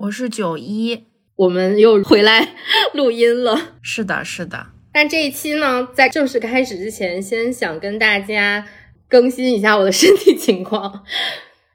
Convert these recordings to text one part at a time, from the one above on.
我是九一，我们又回来 录音了。是的，是的。但这一期呢，在正式开始之前，先想跟大家更新一下我的身体情况。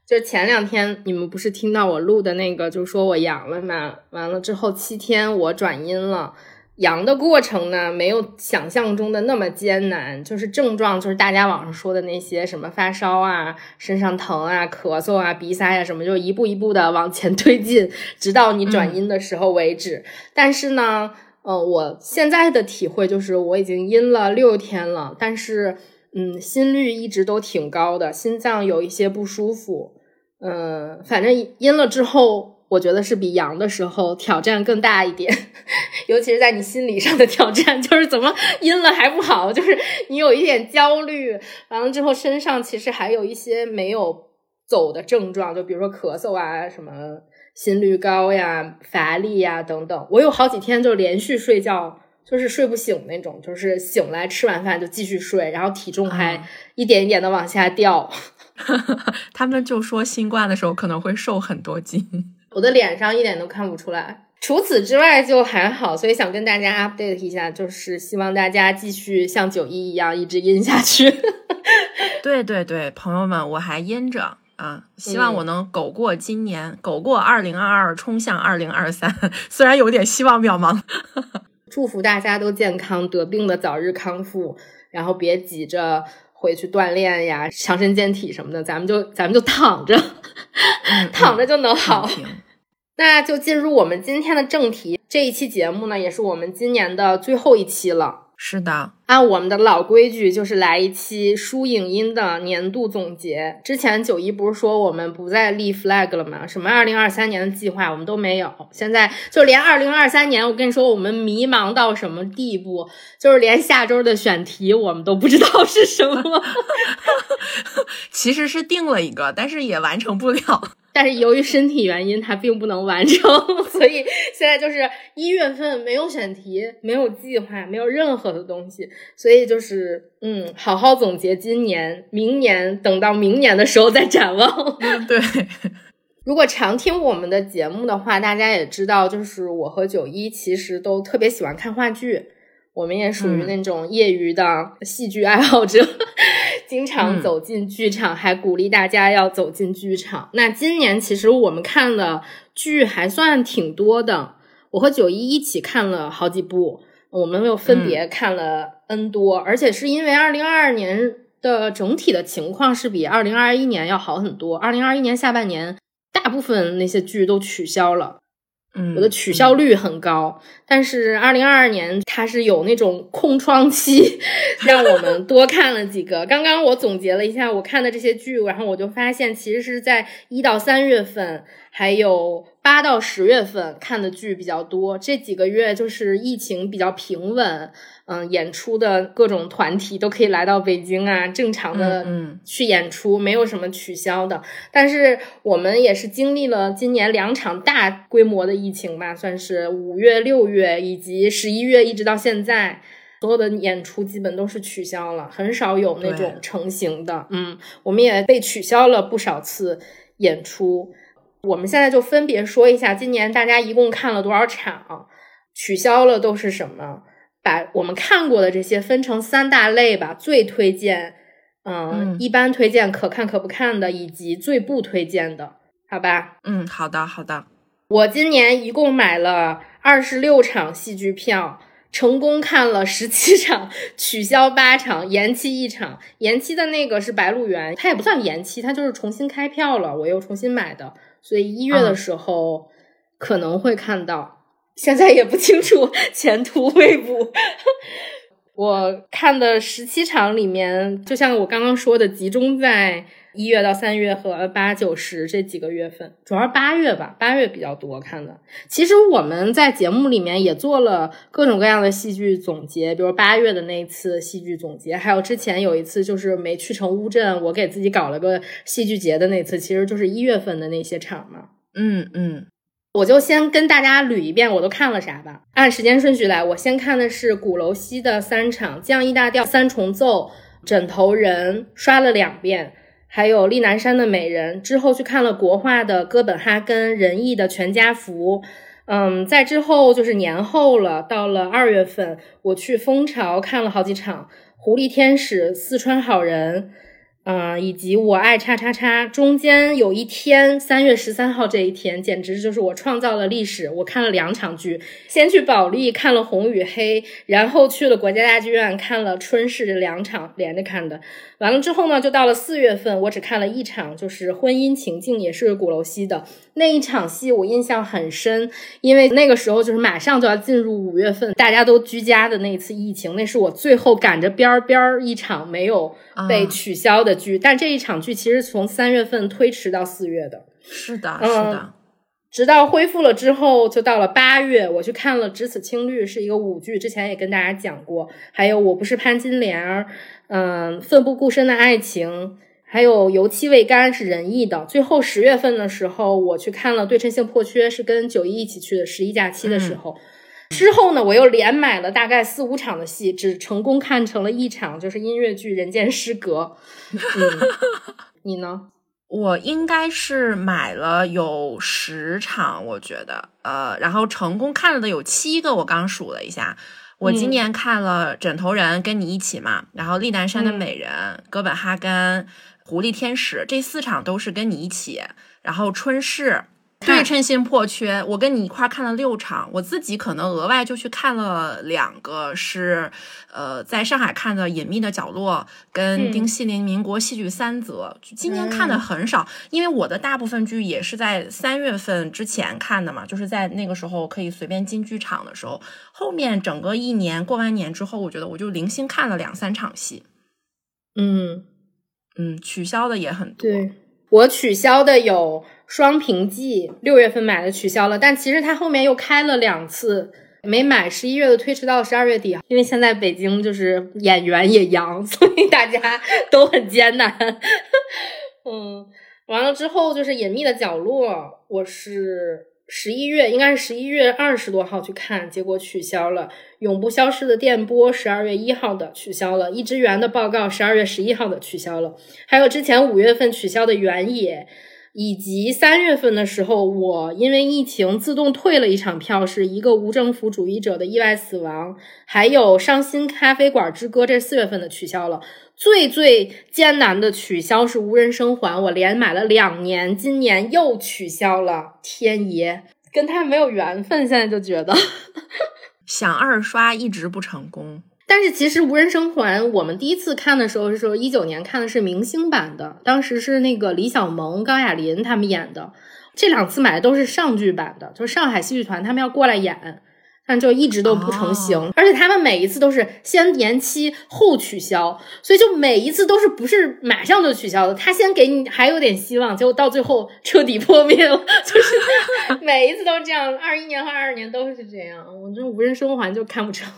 就前两天你们不是听到我录的那个，就说我阳了嘛？完了之后七天我转阴了。阳的过程呢，没有想象中的那么艰难，就是症状就是大家网上说的那些什么发烧啊、身上疼啊、咳嗽啊、鼻塞啊什么，就一步一步的往前 推进，直到你转阴的时候为止。但是呢，呃，我现在的体会就是我已经阴了六天了，但是嗯，心率一直都挺高的，心脏有一些不舒服，嗯，反正阴了之后。我觉得是比阳的时候挑战更大一点，尤其是在你心理上的挑战，就是怎么阴了还不好，就是你有一点焦虑，完了之后身上其实还有一些没有走的症状，就比如说咳嗽啊，什么心率高呀、乏力呀等等。我有好几天就连续睡觉，就是睡不醒那种，就是醒来吃完饭就继续睡，然后体重还一点一点的往下掉。他们就说新冠的时候可能会瘦很多斤。我的脸上一点都看不出来，除此之外就还好，所以想跟大家 update 一下，就是希望大家继续像九一一样一直阴下去。对对对，朋友们，我还阴着啊，希望我能苟过今年，苟过二零二二，冲向二零二三。虽然有点希望渺茫，祝福大家都健康，得病的早日康复，然后别急着回去锻炼呀，强身健体什么的，咱们就咱们就躺着，躺着就能好。那就进入我们今天的正题。这一期节目呢，也是我们今年的最后一期了。是的，按我们的老规矩，就是来一期书影音的年度总结。之前九一不是说我们不再立 flag 了吗？什么二零二三年的计划我们都没有。现在就连二零二三年，我跟你说，我们迷茫到什么地步？就是连下周的选题我们都不知道是什么。其实是定了一个，但是也完成不了。但是由于身体原因，它并不能完成，所以现在就是一月份没有选题，没有计划，没有任何的东西，所以就是嗯，好好总结今年，明年等到明年的时候再展望。对，如果常听我们的节目的话，大家也知道，就是我和九一其实都特别喜欢看话剧。我们也属于那种业余的戏剧爱好者，经常走进剧场，还鼓励大家要走进剧场。那今年其实我们看的剧还算挺多的，我和九一一起看了好几部，我们又分别看了 N 多，而且是因为二零二二年的整体的情况是比二零二一年要好很多。二零二一年下半年，大部分那些剧都取消了。嗯我的取消率很高，但是二零二二年它是有那种空窗期，让我们多看了几个。刚刚我总结了一下我看的这些剧，然后我就发现，其实是在一到三月份，还有八到十月份看的剧比较多。这几个月就是疫情比较平稳。嗯，演出的各种团体都可以来到北京啊，正常的去演出，没有什么取消的。但是我们也是经历了今年两场大规模的疫情吧，算是五月、六月以及十一月，一直到现在，所有的演出基本都是取消了，很少有那种成型的。嗯，我们也被取消了不少次演出。我们现在就分别说一下，今年大家一共看了多少场，取消了都是什么。把我们看过的这些分成三大类吧，最推荐，嗯，一般推荐、可看可不看的，以及最不推荐的，好吧？嗯，好的，好的。我今年一共买了二十六场戏剧票，成功看了十七场，取消八场，延期一场。延期的那个是《白鹿原》，它也不算延期，它就是重新开票了，我又重新买的，所以一月的时候可能会看到。现在也不清楚，前途未卜。我看的十七场里面，就像我刚刚说的，集中在一月到三月和八九十这几个月份，主要是八月吧，八月比较多看的。其实我们在节目里面也做了各种各样的戏剧总结，比如八月的那一次戏剧总结，还有之前有一次就是没去成乌镇，我给自己搞了个戏剧节的那次，其实就是一月份的那些场嘛。嗯嗯，我就先跟大家捋一遍我都看了啥吧，按时间顺序来，我先看的是鼓楼西的三场，降 E 大调三重奏，枕头人刷了两遍。还有丽南山的美人，之后去看了国画的哥本哈根，仁义的全家福，嗯，在之后就是年后了，到了二月份，我去蜂巢看了好几场，狐狸天使、四川好人。嗯，以及我爱叉叉叉，中间有一天三月十三号这一天，简直就是我创造了历史。我看了两场剧，先去保利看了《红与黑》，然后去了国家大剧院看了《春逝》两场连着看的。完了之后呢，就到了四月份，我只看了一场，就是《婚姻情境》，也是鼓楼西的那一场戏，我印象很深，因为那个时候就是马上就要进入五月份，大家都居家的那一次疫情，那是我最后赶着边儿边儿一场没有被取消的剧，但这一场剧其实从三月份推迟到四月的，是的，是的，直到恢复了之后，就到了八月，我去看了《只此青绿》，是一个舞剧，之前也跟大家讲过，还有《我不是潘金莲儿》。嗯，奋不顾身的爱情，还有油漆未干是仁义的。最后十月份的时候，我去看了对称性破缺，是跟九一一起去的十一假期的时候。之后呢，我又连买了大概四五场的戏，只成功看成了一场，就是音乐剧《人间失格 》。嗯，你呢？我应该是买了有十场，我觉得，呃，然后成功看了的有七个，我刚数了一下。我今年看了《枕头人》跟你一起嘛，然后《丽南山的美人》、哥本哈根、《狐狸天使》这四场都是跟你一起，然后《春逝》。对称性破缺，我跟你一块看了六场，我自己可能额外就去看了两个，是呃在上海看的《隐秘的角落》跟丁西林民国戏剧三则，今年看的很少，因为我的大部分剧也是在三月份之前看的嘛，就是在那个时候可以随便进剧场的时候，后面整个一年过完年之后，我觉得我就零星看了两三场戏，嗯嗯，取消的也很多，对我取消的有。双屏记六月份买的取消了，但其实它后面又开了两次，没买。十一月的推迟到了十二月底，因为现在北京就是演员也阳，所以大家都很艰难。嗯，完了之后就是隐秘的角落，我是十一月，应该是十一月二十多号去看，结果取消了。永不消失的电波十二月一号的取消了，一只圆的报告十二月十一号的取消了，还有之前五月份取消的原野。以及三月份的时候，我因为疫情自动退了一场票，是一个无政府主义者的意外死亡，还有伤心咖啡馆之歌，这四月份的取消了。最最艰难的取消是无人生还，我连买了两年，今年又取消了。天爷，跟他没有缘分，现在就觉得 想二刷一直不成功。但是其实《无人生还》，我们第一次看的时候是说一九年看的是明星版的，当时是那个李小萌、高亚麟他们演的。这两次买的都是上剧版的，就是上海戏剧团他们要过来演，但就一直都不成型。而且他们每一次都是先延期后取消，所以就每一次都是不是马上就取消的，他先给你还有点希望，结果到最后彻底破灭了。就是每一次都这样，二一年和二二年都是这样。我这《无人生还》就看不成。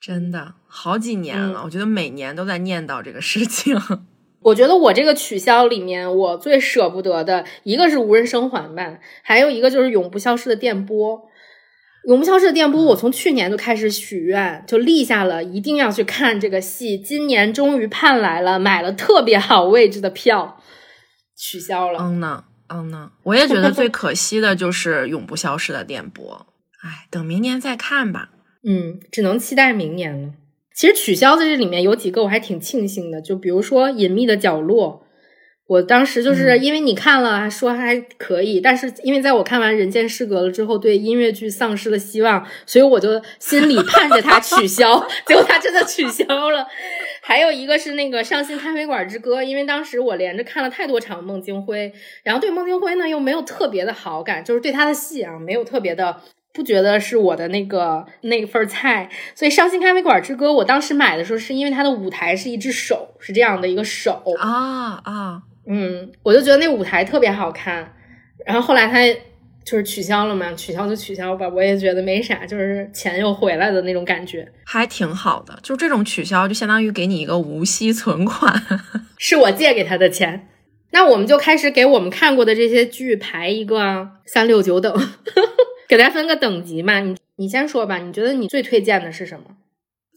真的好几年了，我觉得每年都在念叨这个事情。我觉得我这个取消里面，我最舍不得的一个是无人生还吧，还有一个就是永不消失的电波。永不消失的电波，我从去年就开始许愿，就立下了一定要去看这个戏。今年终于盼来了，买了特别好位置的票，取消了。嗯呢，嗯呢，我也觉得最可惜的就是永不消失的电波。哎，等明年再看吧。嗯，只能期待明年了。其实取消的这里面有几个我还挺庆幸的，就比如说《隐秘的角落》，我当时就是因为你看了说还可以，但是因为在我看完《人间失格》了之后，对音乐剧丧失了希望，所以我就心里盼着它取消，结果它真的取消了。还有一个是那个《伤心咖啡馆之歌》，因为当时我连着看了太多场孟京辉，然后对孟京辉呢又没有特别的好感，就是对他的戏啊没有特别的。不觉得是我的那个那份菜，所以《伤心咖啡馆之歌》我当时买的时候，是因为它的舞台是一只手，是这样的一个手啊啊，嗯，我就觉得那舞台特别好看。然后后来它就是取消了嘛，取消就取消吧，我也觉得没啥，就是钱又回来的那种感觉，还挺好的。就这种取消，就相当于给你一个无息存款，是我借给他的钱。那我们就开始给我们看过的这些剧排一个三六九等。给大家分个等级嘛，你你先说吧，你觉得你最推荐的是什么？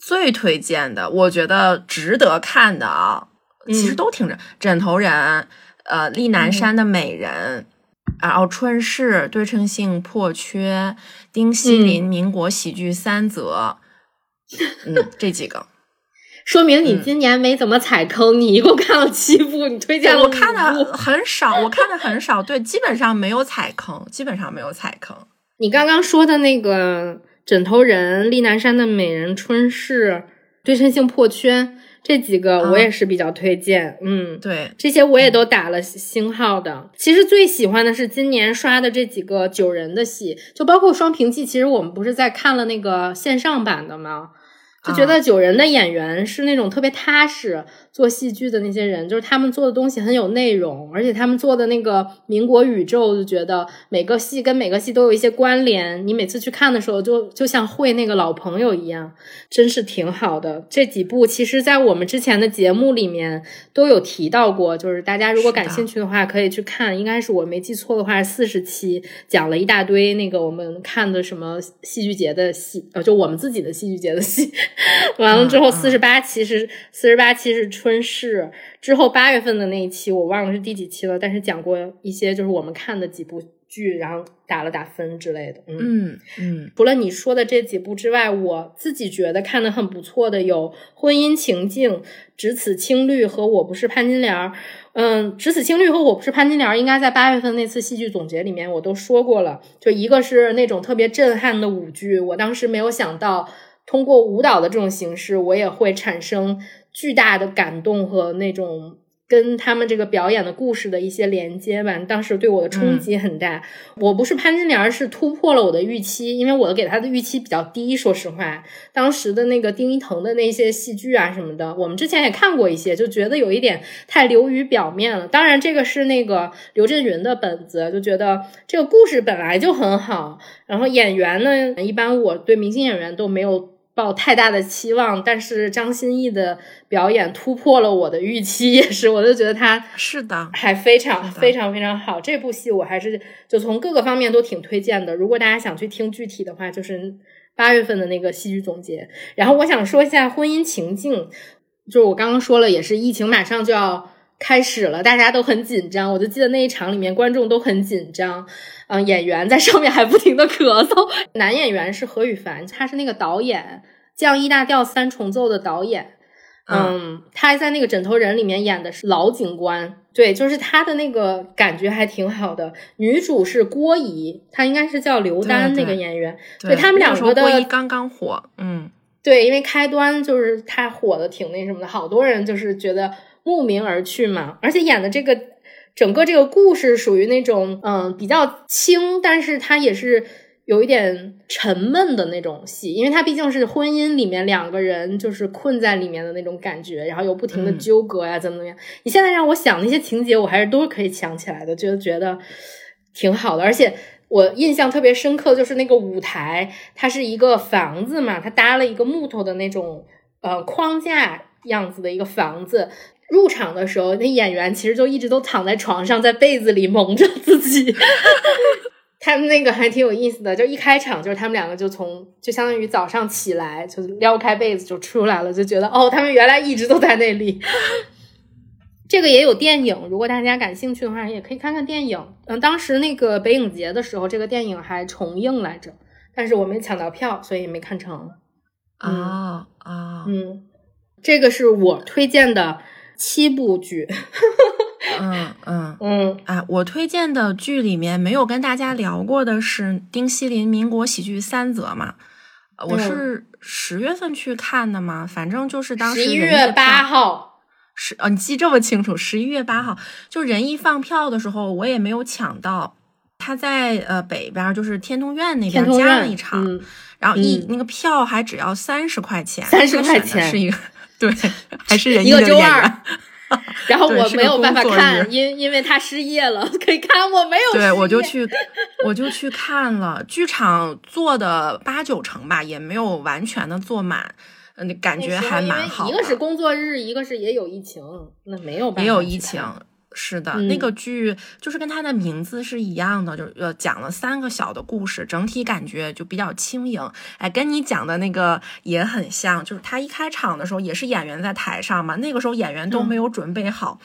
最推荐的，我觉得值得看的啊，其实都挺着。枕头人，呃，厉南山的美人，然后春逝，对称性破缺，丁西林，民国喜剧三则，嗯，这几个，说明你今年没怎么踩坑，你一共看了七部，你推荐了我看的很少，我看的很少，对，基本上没有踩坑，基本上没有踩坑。你刚刚说的那个枕头人、丽南山的美人、春是、对称性破圈这几个，我也是比较推荐。嗯，对，这些我也都打了星号的。其实最喜欢的是今年刷的这几个九人的戏，就包括《双屏记》。其实我们不是在看了那个线上版的吗？就觉得九人的演员是那种特别踏实做戏剧的那些人，就是他们做的东西很有内容，而且他们做的那个民国宇宙，就觉得每个戏跟每个戏都有一些关联。你每次去看的时候，就就像会那个老朋友一样，真是挺好的。这几部其实，在我们之前的节目里面都有提到过，就是大家如果感兴趣的话，可以去看。应该是我没记错的话，四十期讲了一大堆那个我们看的什么戏剧节的戏，呃，就我们自己的戏剧节的戏。完了之后，四十八期是四十八期是春逝之后八月份的那一期，我忘了是第几期了。但是讲过一些就是我们看的几部剧，然后打了打分之类的。嗯嗯。除了你说的这几部之外，我自己觉得看的很不错的有《婚姻情境》《只此青绿》和《我不是潘金莲》。嗯，《只此青绿》和《我不是潘金莲》应该在八月份那次戏剧总结里面我都说过了。就一个是那种特别震撼的舞剧，我当时没有想到。通过舞蹈的这种形式，我也会产生巨大的感动和那种跟他们这个表演的故事的一些连接吧。当时对我的冲击很大。我不是潘金莲，是突破了我的预期，因为我给他的预期比较低。说实话，当时的那个丁一腾的那些戏剧啊什么的，我们之前也看过一些，就觉得有一点太流于表面了。当然，这个是那个刘震云的本子，就觉得这个故事本来就很好。然后演员呢，一般我对明星演员都没有。抱太大的期望，但是张歆艺的表演突破了我的预期，也是，我就觉得他是的，还非常非常非常好。这部戏我还是就从各个方面都挺推荐的。如果大家想去听具体的话，就是八月份的那个戏剧总结。然后我想说一下婚姻情境，就是我刚刚说了，也是疫情马上就要。开始了，大家都很紧张。我就记得那一场里面，观众都很紧张。嗯，演员在上面还不停的咳嗽。男演员是何羽凡，他是那个导演《降 E 大调三重奏》的导演。嗯，他还在那个《枕头人》里面演的是老警官。对，就是他的那个感觉还挺好的。女主是郭怡，她应该是叫刘丹那个演员。对他们两个的刚刚火。嗯，对，因为开端就是他火的挺那什么的，好多人就是觉得。慕名而去嘛，而且演的这个整个这个故事属于那种嗯比较轻，但是它也是有一点沉闷的那种戏，因为它毕竟是婚姻里面两个人就是困在里面的那种感觉，然后又不停的纠葛呀，怎么怎么样。你现在让我想那些情节，我还是都可以想起来的，就觉得挺好的。而且我印象特别深刻，就是那个舞台，它是一个房子嘛，它搭了一个木头的那种呃框架样子的一个房子。入场的时候，那演员其实就一直都躺在床上，在被子里蒙着自己。他们那个还挺有意思的，就一开场就是他们两个就从就相当于早上起来就撩开被子就出来了，就觉得哦，他们原来一直都在那里。这个也有电影，如果大家感兴趣的话，也可以看看电影。嗯，当时那个北影节的时候，这个电影还重映来着，但是我没抢到票，所以没看成。啊啊，嗯，这个是我推荐的。七部剧，嗯嗯 嗯，啊，我推荐的剧里面没有跟大家聊过的是丁西林民国喜剧三则嘛？我是十月份去看的嘛，反正就是当时十一月八号，是啊，你记这么清楚？十一月八号，就人一放票的时候，我也没有抢到。他在呃北边，就是天通苑那边加了一场，然后一那个票还只要三十块钱，三十块钱是一个对，还是人一个周二。然后我没有办法看，因因为他失业了，可以看我没有。对，我就去，我就去看了，剧场坐的八九成吧，也没有完全的坐满，嗯，感觉还蛮好。一个是工作日，一个是也有疫情，那没有办法。也有疫情。是的，那个剧就是跟它的名字是一样的，就是呃讲了三个小的故事，整体感觉就比较轻盈。哎，跟你讲的那个也很像，就是他一开场的时候也是演员在台上嘛，那个时候演员都没有准备好。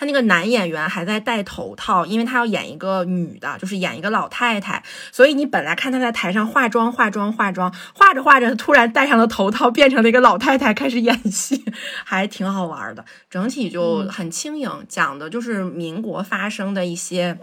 他那个男演员还在戴头套，因为他要演一个女的，就是演一个老太太，所以你本来看他在台上化妆、化妆、化妆，化着化着，突然戴上了头套，变成了一个老太太，开始演戏，还挺好玩的。整体就很轻盈，讲的就是民国发生的一些。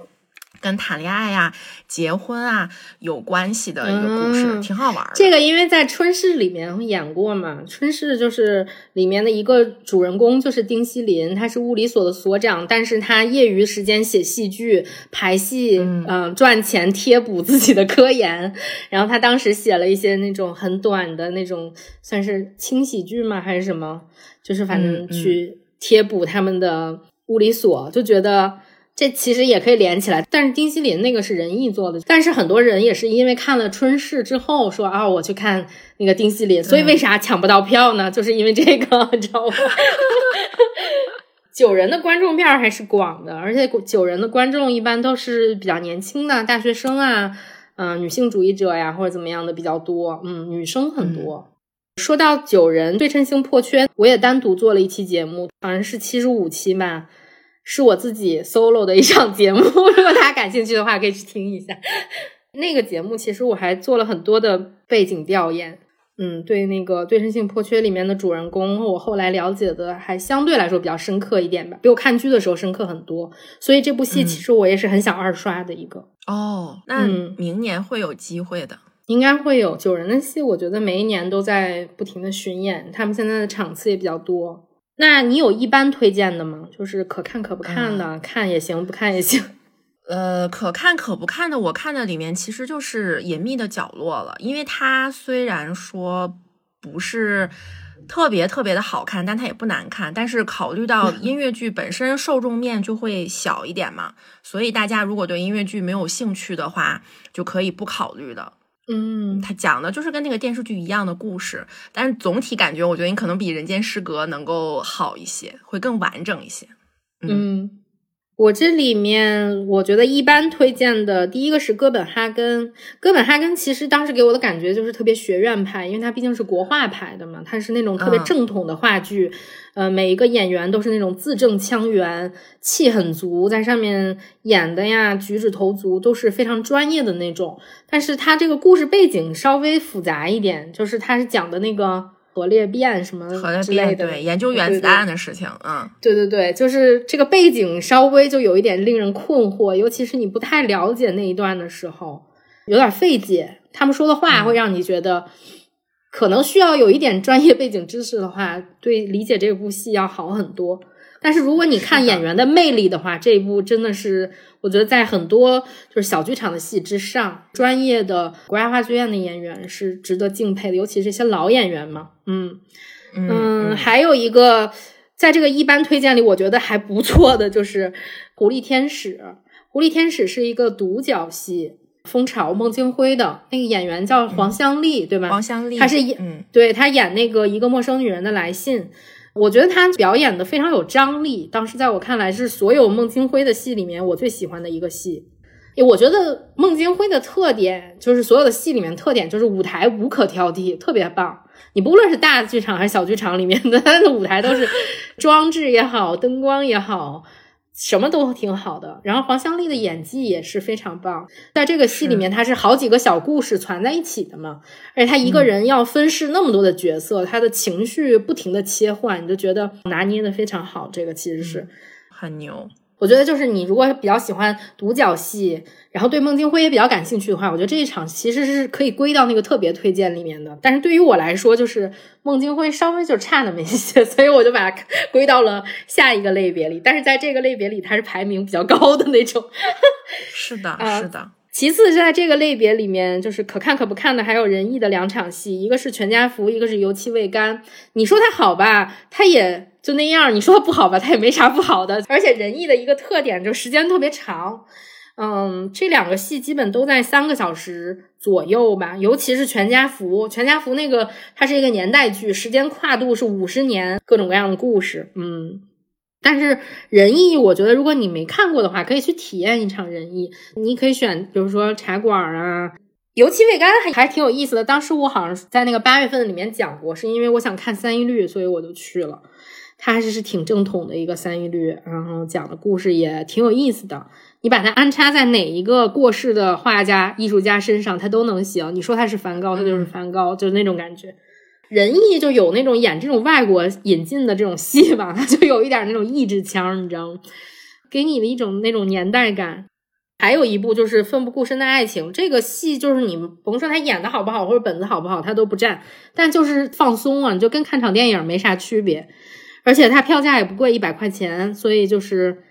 跟谈恋爱呀、结婚啊有关系的一个故事，挺好玩的。这个因为在春逝里面演过嘛，春逝就是里面的一个主人公，就是丁锡林，他是物理所的所长，但是他业余时间写戏剧、排戏，嗯，赚钱贴补自己的科研。然后他当时写了一些那种很短的那种，算是轻喜剧吗？还是什么？就是反正去贴补他们的物理所，就觉得。这其实也可以连起来，但是丁西林那个是仁义做的，但是很多人也是因为看了春逝之后说啊，我去看那个丁西林，所以为啥抢不到票呢？就是因为这个，你知道吗？九人的观众面还是广的，而且九人的观众一般都是比较年轻的大学生啊，嗯，女性主义者呀或者怎么样的比较多，嗯，女生很多。说到九人对称性破缺，我也单独做了一期节目，好像是七十五期吧。是我自己 solo 的一场节目，如果大家感兴趣的话，可以去听一下。那个节目其实我还做了很多的背景调研，嗯，对那个对称性破缺里面的主人公，我后来了解的还相对来说比较深刻一点吧，比我看剧的时候深刻很多。所以这部戏其实我也是很想二刷的一个。哦，那明年会有机会的，应该会有九人的戏，我觉得每一年都在不停的巡演，他们现在的场次也比较多。那你有一般推荐的吗？就是可看可不看的，看也行，不看也行。呃，可看可不看的，我看的里面其实就是《隐秘的角落》了，因为它虽然说不是特别特别的好看，但它也不难看。但是考虑到 音乐剧本身受众面就会小一点嘛，所以大家如果对音乐剧没有兴趣的话，就可以不考虑的。嗯，他讲的就是跟那个电视剧一样的故事，但是总体感觉，我觉得你可能比《人间失格》能够好一些，会更完整一些。嗯，我这里面我觉得一般推荐的第一个是哥本哈根。哥本哈根其实当时给我的感觉就是特别学院派，因为它毕竟是国画派的嘛，它是那种特别正统的话剧。呃，每一个演员都是那种字正腔圆，气很足，在上面演的呀，举止投足都是非常专业的那种。但是他这个故事背景稍微复杂一点，就是他是讲的那个核裂变什么之类的，对，研究原子弹的事情。啊，对对对，就是这个背景稍微就有一点令人困惑，尤其是你不太了解那一段的时候，有点费解。他们说的话会让你觉得。可能需要有一点专业背景知识的话，对理解这部戏要好很多。但是如果你看演员的魅力的话，这一部真的是我觉得在很多就是小剧场的戏之上，专业的国家话剧院的演员是值得敬佩的，尤其是一些老演员嘛。嗯嗯，还有一个在这个一般推荐里，我觉得还不错的就是《狐狸天使》。《狐狸天使》是一个独角戏。蜂巢孟京辉的那个演员叫黄香丽，对吧？黄香丽，她是演，嗯，对她演那个一个陌生女人的来信，我觉得她表演的非常有张力。当时在我看来是所有孟京辉的戏里面我最喜欢的一个戏。我觉得孟京辉的特点就是所有的戏里面特点就是舞台无可挑剔，特别棒。你不论是大剧场还是小剧场里面的，他的舞台都是 装置也好，灯光也好。什么都挺好的，然后黄香丽的演技也是非常棒。在这个戏里面，她是好几个小故事攒在一起的嘛，而且她一个人要分饰那么多的角色，她的情绪不停的切换，你就觉得拿捏的非常好。这个其实是很牛。我觉得就是你如果比较喜欢独角戏，然后对孟京辉也比较感兴趣的话，我觉得这一场其实是可以归到那个特别推荐里面的。但是对于我来说，就是孟京辉稍微就差那么一些，所以我就把它归到了下一个类别里。但是在这个类别里，它是排名比较高的那种。是的，是的。其次，在这个类别里面，就是可看可不看的，还有仁义的两场戏，一个是全家福，一个是油漆未干。你说它好吧，它也就那样；你说它不好吧，它也没啥不好的。而且仁义的一个特点就时间特别长，嗯，这两个戏基本都在三个小时左右吧。尤其是全家福，全家福那个它是一个年代剧，时间跨度是五十年，各种各样的故事，嗯。但是仁义，我觉得如果你没看过的话，可以去体验一场仁义。你可以选，比如说茶馆啊，油漆未干还还挺有意思的。当时我好像在那个八月份里面讲过，是因为我想看三一律，所以我就去了。它还是是挺正统的一个三一律，然后讲的故事也挺有意思的。你把它安插在哪一个过世的画家、艺术家身上，它都能行。你说他是梵高，他就是梵高，就是那种感觉。仁义就有那种演这种外国引进的这种戏吧，他 就有一点那种意志腔，你知道吗？给你的一种那种年代感。还有一部就是《奋不顾身的爱情》，这个戏就是你甭说他演的好不好或者本子好不好，他都不占，但就是放松啊，你就跟看场电影没啥区别。而且它票价也不贵，一百块钱，所以就是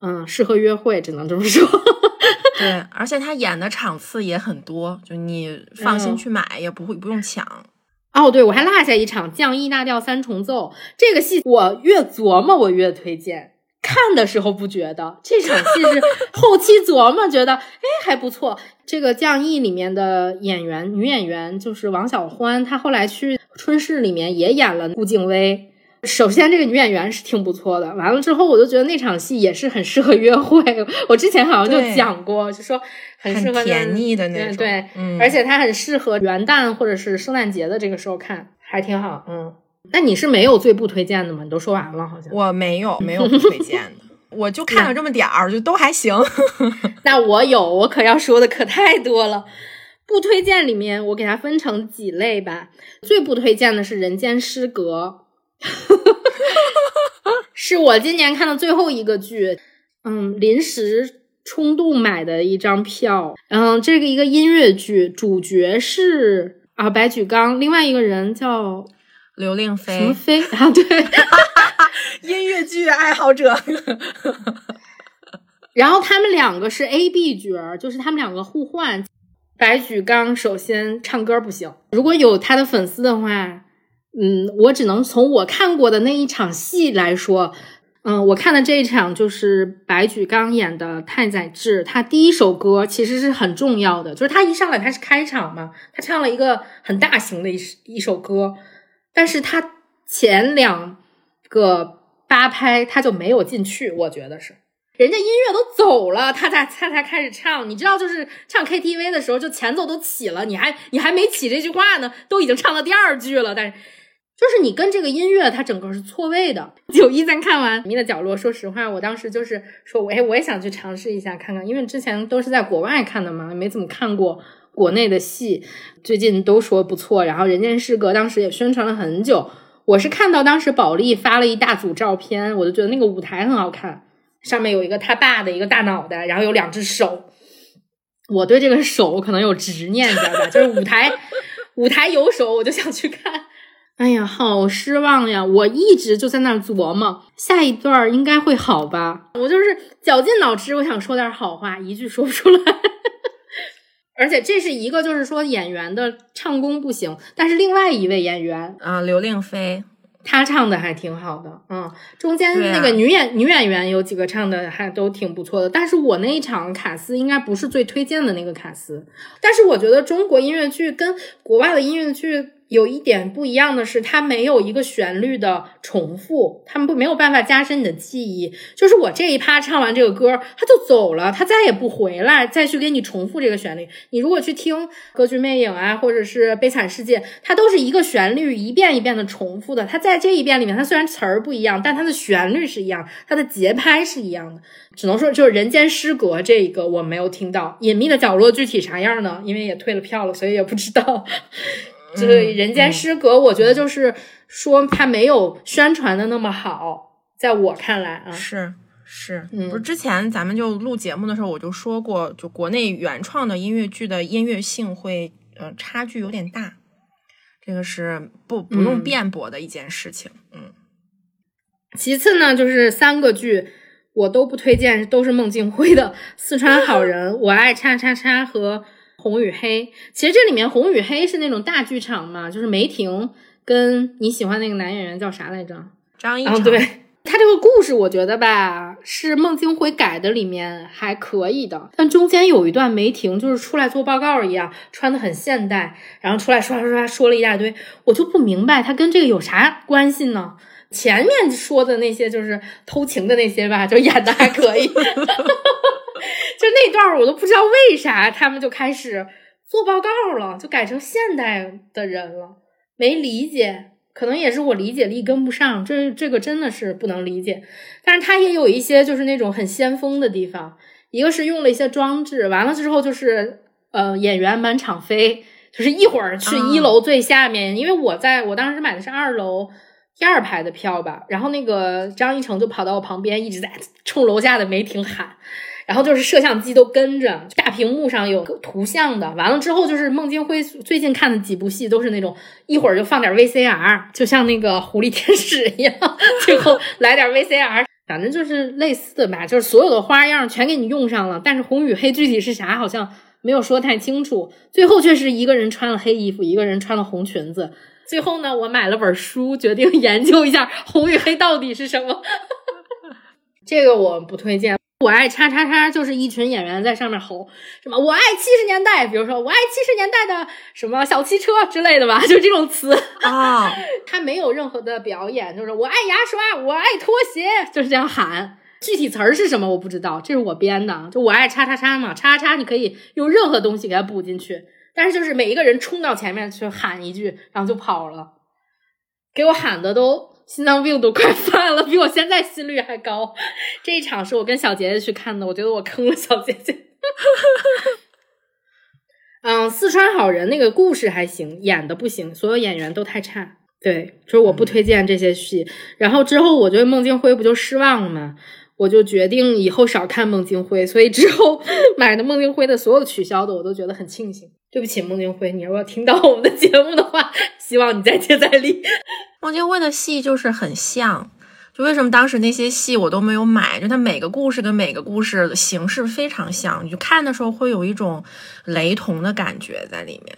嗯，适合约会，只能这么说。对，而且他演的场次也很多，就你放心去买，也不会不用抢。哦，对，我还落下一场《降 E 大调三重奏》这个戏，我越琢磨我越推荐。看的时候不觉得，这场戏是 后期琢磨觉得，哎，还不错。这个《降 E》里面的演员，女演员就是王小欢，她后来去《春逝》里面也演了顾静薇。首先，这个女演员是挺不错的。完了之后，我就觉得那场戏也是很适合约会。我之前好像就讲过，就说很适合甜腻的那种，对，而且它很适合元旦或者是圣诞节的这个时候看，还挺好。嗯，那你是没有最不推荐的吗？你都说完了，好像我没有，没有不推荐的，我就看了这么点儿，就都还行。那我有，我可要说的可太多了。不推荐里面，我给它分成几类吧。最不推荐的是《人间失格》。是我今年看的最后一个剧，嗯，临时冲动买的一张票，嗯，这个一个音乐剧，主角是啊白举纲，另外一个人叫刘令飞，什么飞啊？对，音乐剧爱好者。然后他们两个是 A B 角，就是他们两个互换。白举纲首先唱歌不行，如果有他的粉丝的话。嗯，我只能从我看过的那一场戏来说，嗯，我看的这一场就是白举纲演的太宰治，他第一首歌其实是很重要的，就是他一上来他是开场嘛，他唱了一个很大型的一一首歌，但是他前两个八拍他就没有进去，我觉得是，人家音乐都走了，他才他才开始唱，你知道，就是唱 KTV 的时候，就前奏都起了，你还你还没起这句话呢，都已经唱到第二句了，但是。就是你跟这个音乐，它整个是错位的。九一在看完《秘的角落》，说实话，我当时就是说，哎，我也想去尝试一下看看，因为之前都是在国外看的嘛，没怎么看过国内的戏。最近都说不错，然后《人间失格》当时也宣传了很久。我是看到当时保利发了一大组照片，我就觉得那个舞台很好看，上面有一个他爸的一个大脑袋，然后有两只手。我对这个手可能有执念，知道吧？就是舞台舞台有手，我就想去看。哎呀，好失望呀！我一直就在那琢磨，下一段应该会好吧？我就是绞尽脑汁，我想说点好话，一句说不出来。而且这是一个，就是说演员的唱功不行，但是另外一位演员啊，刘令飞，他唱的还挺好的。嗯，中间那个女演女演员有几个唱的还都挺不错的。但是我那一场卡斯应该不是最推荐的那个卡斯。但是我觉得中国音乐剧跟国外的音乐剧。有一点不一样的是，它没有一个旋律的重复，他们不没有办法加深你的记忆。就是我这一趴唱完这个歌，他就走了，他再也不回来，再去给你重复这个旋律。你如果去听《歌剧魅影》啊，或者是《悲惨世界》，它都是一个旋律一遍一遍的重复的。它在这一遍里面，它虽然词儿不一样，但它的旋律是一样，它的节拍是一样的。只能说，就是《人间失格》这一个我没有听到，《隐秘的角落》具体啥样呢？因为也退了票了，所以也不知道。这个人间失格，我觉得就是说他没有宣传的那么好，在我看来啊，是是，不是之前咱们就录节目的时候我就说过，就国内原创的音乐剧的音乐性会呃差距有点大，这个是不不用辩驳的一件事情。嗯，其次呢，就是三个剧，我都不推荐，都是孟京辉的《四川好人》，我爱叉叉叉和《红与黑》。其实这里面《红与黑》是那种大剧场嘛，就是梅婷跟你喜欢那个男演员叫啥来着？张一成。对他这个故事，我觉得吧，是孟京辉改的，里面还可以的。但中间有一段梅婷就是出来做报告一样，穿的很现代，然后出来刷刷刷说了一大堆，我就不明白他跟这个有啥关系呢？前面说的那些就是偷情的那些吧，就演的还可以，就那段我都不知道为啥他们就开始做报告了，就改成现代的人了，没理解，可能也是我理解力跟不上，这这个真的是不能理解。但是他也有一些就是那种很先锋的地方，一个是用了一些装置，完了之后就是呃演员满场飞，就是一会儿去一楼最下面，因为我在我当时买的是二楼。第二排的票吧，然后那个张一成就跑到我旁边，一直在冲楼下的梅婷喊，然后就是摄像机都跟着，大屏幕上有图像的。完了之后就是孟京辉最近看的几部戏都是那种一会儿就放点 VCR，就像那个狐狸天使一样，最后来点 VCR，反正就是类似的吧，就是所有的花样全给你用上了。但是红与黑具体是啥，好像没有说太清楚。最后却是一个人穿了黑衣服，一个人穿了红裙子。最后呢，我买了本书，决定研究一下红与黑到底是什么。这个我不推荐。我爱叉叉叉，就是一群演员在上面吼什么“我爱七十年代”，比如说“我爱七十年代的什么小汽车”之类的吧，就这种词啊。他没有任何的表演，就是“我爱牙刷”“我爱拖鞋”，就是这样喊。具体词儿是什么我不知道，这是我编的。就“我爱叉叉叉”嘛，叉叉叉你可以用任何东西给它补进去。但是就是每一个人冲到前面去喊一句，然后就跑了，给我喊的都心脏病都快犯了，比我现在心率还高。这一场是我跟小杰杰去看的，我觉得我坑了小杰杰。嗯，四川好人那个故事还行，演的不行，所有演员都太差。对，就是我不推荐这些戏。然后之后我对孟京辉不就失望了吗？我就决定以后少看孟京辉，所以之后 买的孟京辉的所有取消的，我都觉得很庆幸。对不起，孟京辉，你如果听到我们的节目的话，希望你再接再厉。孟京辉的戏就是很像，就为什么当时那些戏我都没有买？就他每个故事跟每个故事的形式非常像，你就看的时候会有一种雷同的感觉在里面。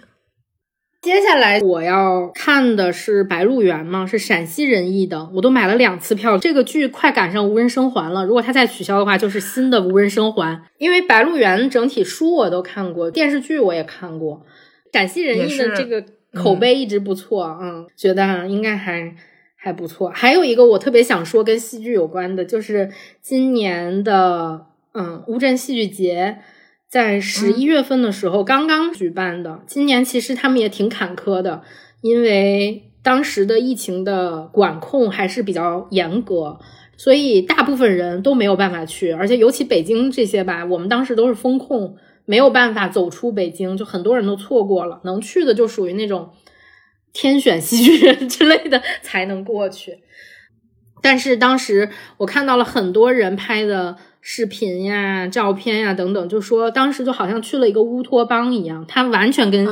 接下来我要看的是《白鹿原》嘛，是陕西人艺的，我都买了两次票。这个剧快赶上无人生还了，如果它再取消的话，就是新的无人生还。因为《白鹿原》整体书我都看过，电视剧我也看过，陕西人艺的这个口碑一直不错，嗯，觉得应该还还不错。还有一个我特别想说跟戏剧有关的，就是今年的嗯乌镇戏剧节。在十一月份的时候刚刚举办的，今年其实他们也挺坎坷的，因为当时的疫情的管控还是比较严格，所以大部分人都没有办法去，而且尤其北京这些吧，我们当时都是封控，没有办法走出北京，就很多人都错过了，能去的就属于那种天选戏剧人 之类的才能过去。但是当时我看到了很多人拍的。视频呀、照片呀等等，就说当时就好像去了一个乌托邦一样，它完全跟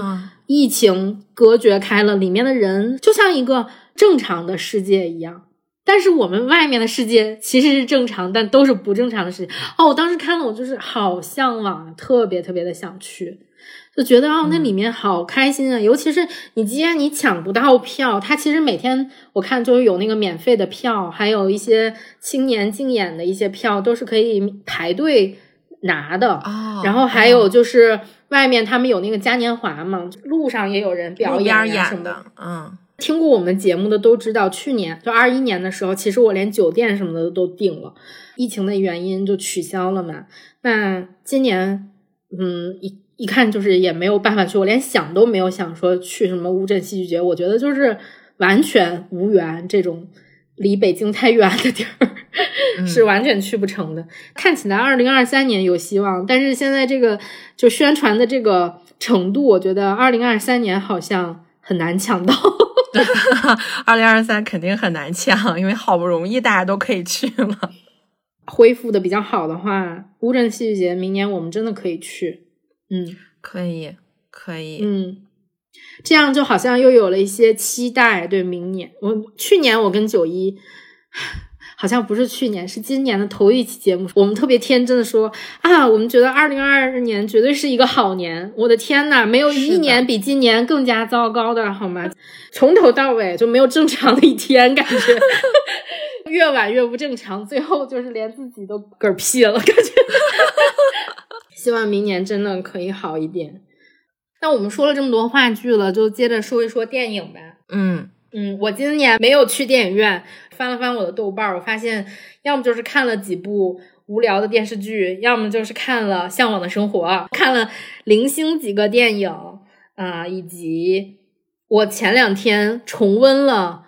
疫情隔绝开了，里面的人就像一个正常的世界一样。但是我们外面的世界其实是正常，但都是不正常的世界。哦，我当时看了，我就是好向往，特别特别的想去。就觉得哦，那里面好开心啊！尤其是你，既然你抢不到票，他其实每天我看就是有那个免费的票，还有一些青年竞演的一些票，都是可以排队拿的。哦，然后还有就是外面他们有那个嘉年华嘛，路上也有人表演什么的。嗯，听过我们节目的都知道，去年就二一年的时候，其实我连酒店什么的都订了，疫情的原因就取消了嘛。那今年，嗯一。一看就是也没有办法去，我连想都没有想说去什么乌镇戏剧节，我觉得就是完全无缘。这种离北京太远的地儿 是完全去不成的。看起来二零二三年有希望，但是现在这个就宣传的这个程度，我觉得二零二三年好像很难抢到。二零二三肯定很难抢，因为好不容易大家都可以去了。恢复的比较好的话，乌镇戏剧节明年我们真的可以去。嗯，可以，可以，嗯，这样就好像又有了一些期待。对，明年我去年我跟九一好像不是去年，是今年的头一期节目，我们特别天真的说啊，我们觉得二零二二年绝对是一个好年。我的天呐，没有一年比今年更加糟糕的，好吗？从头到尾就没有正常的一天，感觉 越晚越不正常，最后就是连自己都嗝屁了，感觉。希望明年真的可以好一点。那我们说了这么多话剧了，就接着说一说电影吧。嗯嗯，我今年没有去电影院，翻了翻我的豆瓣，我发现要么就是看了几部无聊的电视剧，要么就是看了《向往的生活》，看了零星几个电影啊，以及我前两天重温了，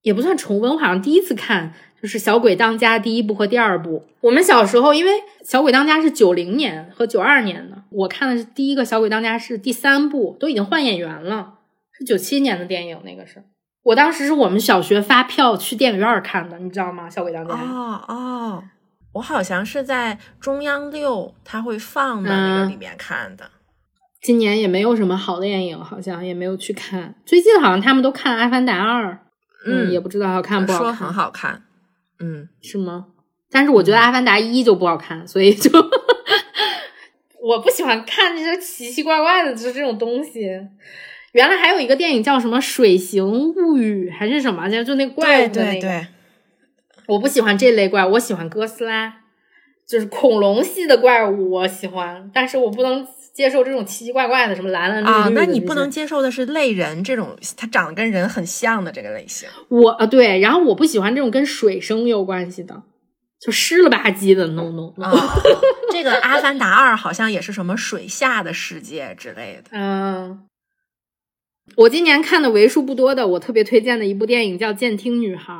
也不算重温，我好像第一次看。就是《小鬼当家》第一部和第二部。我们小时候，因为《小鬼当家》是九零年和九二年的，我看的是第一个《小鬼当家》是第三部，都已经换演员了，是九七年的电影。那个是我当时是我们小学发票去电影院看的，你知道吗？《小鬼当家》哦哦，我好像是在中央六他会放的那个里面看的。今年也没有什么好的电影，好像也没有去看。最近好像他们都看《阿凡达二》，嗯，也不知道好看不好看。说很好看。嗯，是吗？但是我觉得《阿凡达一》就不好看，所以就 我不喜欢看这些奇奇怪怪的，就是这种东西。原来还有一个电影叫什么《水形物语》还是什么，就就那怪物的那个。我不喜欢这类怪，我喜欢哥斯拉，就是恐龙系的怪物，我喜欢。但是我不能接受这种奇奇怪怪的，什么蓝蓝绿绿啊。那你不能接受的是类人这种，它长得跟人很像的这个类型。我啊，对，然后我不喜欢这种跟水生有关系的，就湿了吧唧的，no no。这个《阿凡达二》好像也是什么水下的世界之类的。嗯，我今年看的为数不多的，我特别推荐的一部电影叫《监听女孩》。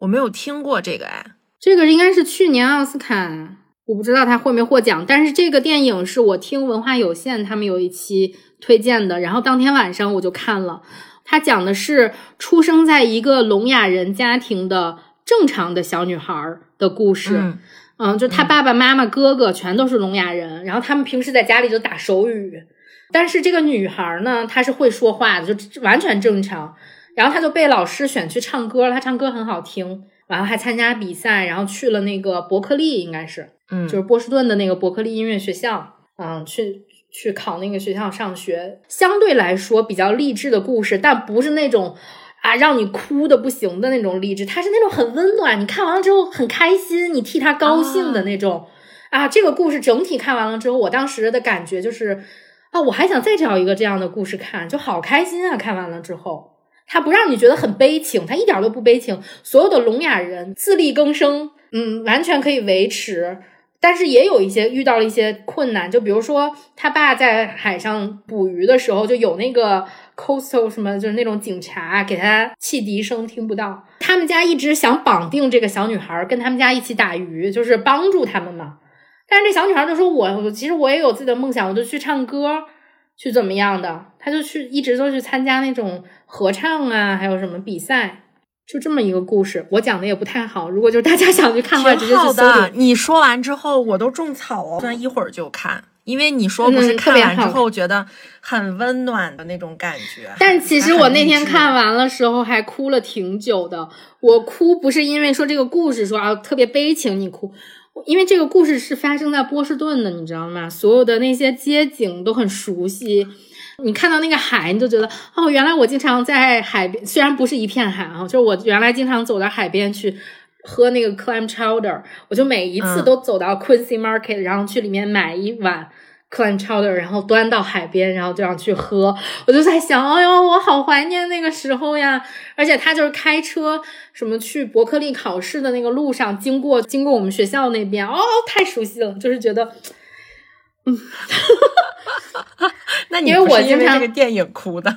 我没有听过这个哎，这个应该是去年奥斯卡，我不知道他会没获奖。但是这个电影是我听文化有限他们有一期推荐的，然后当天晚上我就看了。他讲的是出生在一个聋哑人家庭的正常的小女孩的故事。嗯，就他爸爸妈妈、哥哥全都是聋哑人，然后他们平时在家里就打手语。但是这个女孩呢，她是会说话的，就完全正常。然后她就被老师选去唱歌，她唱歌很好听，然后还参加比赛，然后去了那个伯克利，应该是，嗯，就是波士顿的那个伯克利音乐学校，嗯，去去考那个学校上学，相对来说比较励志的故事，但不是那种啊让你哭的不行的那种励志，它是那种很温暖，你看完了之后很开心，你替他高兴的那种啊。这个故事整体看完了之后，我当时的感觉就是啊，我还想再找一个这样的故事看，就好开心啊！看完了之后。他不让你觉得很悲情，他一点都不悲情。所有的聋哑人自力更生，嗯，完全可以维持。但是也有一些遇到了一些困难，就比如说他爸在海上捕鱼的时候，就有那个 coastal 什么，就是那种警察给他汽笛声听不到。他们家一直想绑定这个小女孩，跟他们家一起打鱼，就是帮助他们嘛。但是这小女孩就说：“我其实我也有自己的梦想，我就去唱歌。”去怎么样的？她就去一直都去参加那种合唱啊，还有什么比赛，就这么一个故事。我讲的也不太好，如果就是大家想去看的话，直接去搜。你说完之后，我都种草哦，算一会儿就看，因为你说不是看完之后觉得很温暖的那种感觉。但其实我那天看完了时候还哭了挺久的。我哭不是因为说这个故事说啊特别悲情，你哭。因为这个故事是发生在波士顿的，你知道吗？所有的那些街景都很熟悉，你看到那个海，你就觉得哦，原来我经常在海边，虽然不是一片海啊，就是我原来经常走到海边去喝那个 clam chowder，我就每一次都走到 Quincy Market，然后去里面买一碗。clam chowder，然后端到海边，然后这样去喝，我就在想，哎呦，我好怀念那个时候呀！而且他就是开车什么去伯克利考试的那个路上，经过经过我们学校那边，哦，太熟悉了，就是觉得，嗯，那你因为我因为这个电影哭的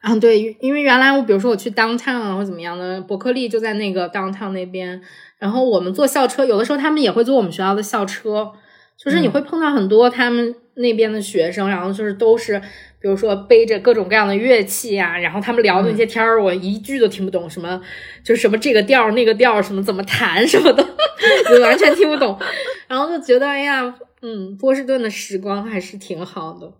嗯，对，因为原来我比如说我去 downtown 啊或怎么样的，伯克利就在那个 downtown 那边，然后我们坐校车，有的时候他们也会坐我们学校的校车。就是你会碰到很多他们那边的学生，然后就是都是，比如说背着各种各样的乐器呀，然后他们聊的那些天儿，我一句都听不懂，什么就是什么这个调那个调，什么怎么弹什么的，我完全听不懂。然后就觉得，哎呀，嗯，波士顿的时光还是挺好的。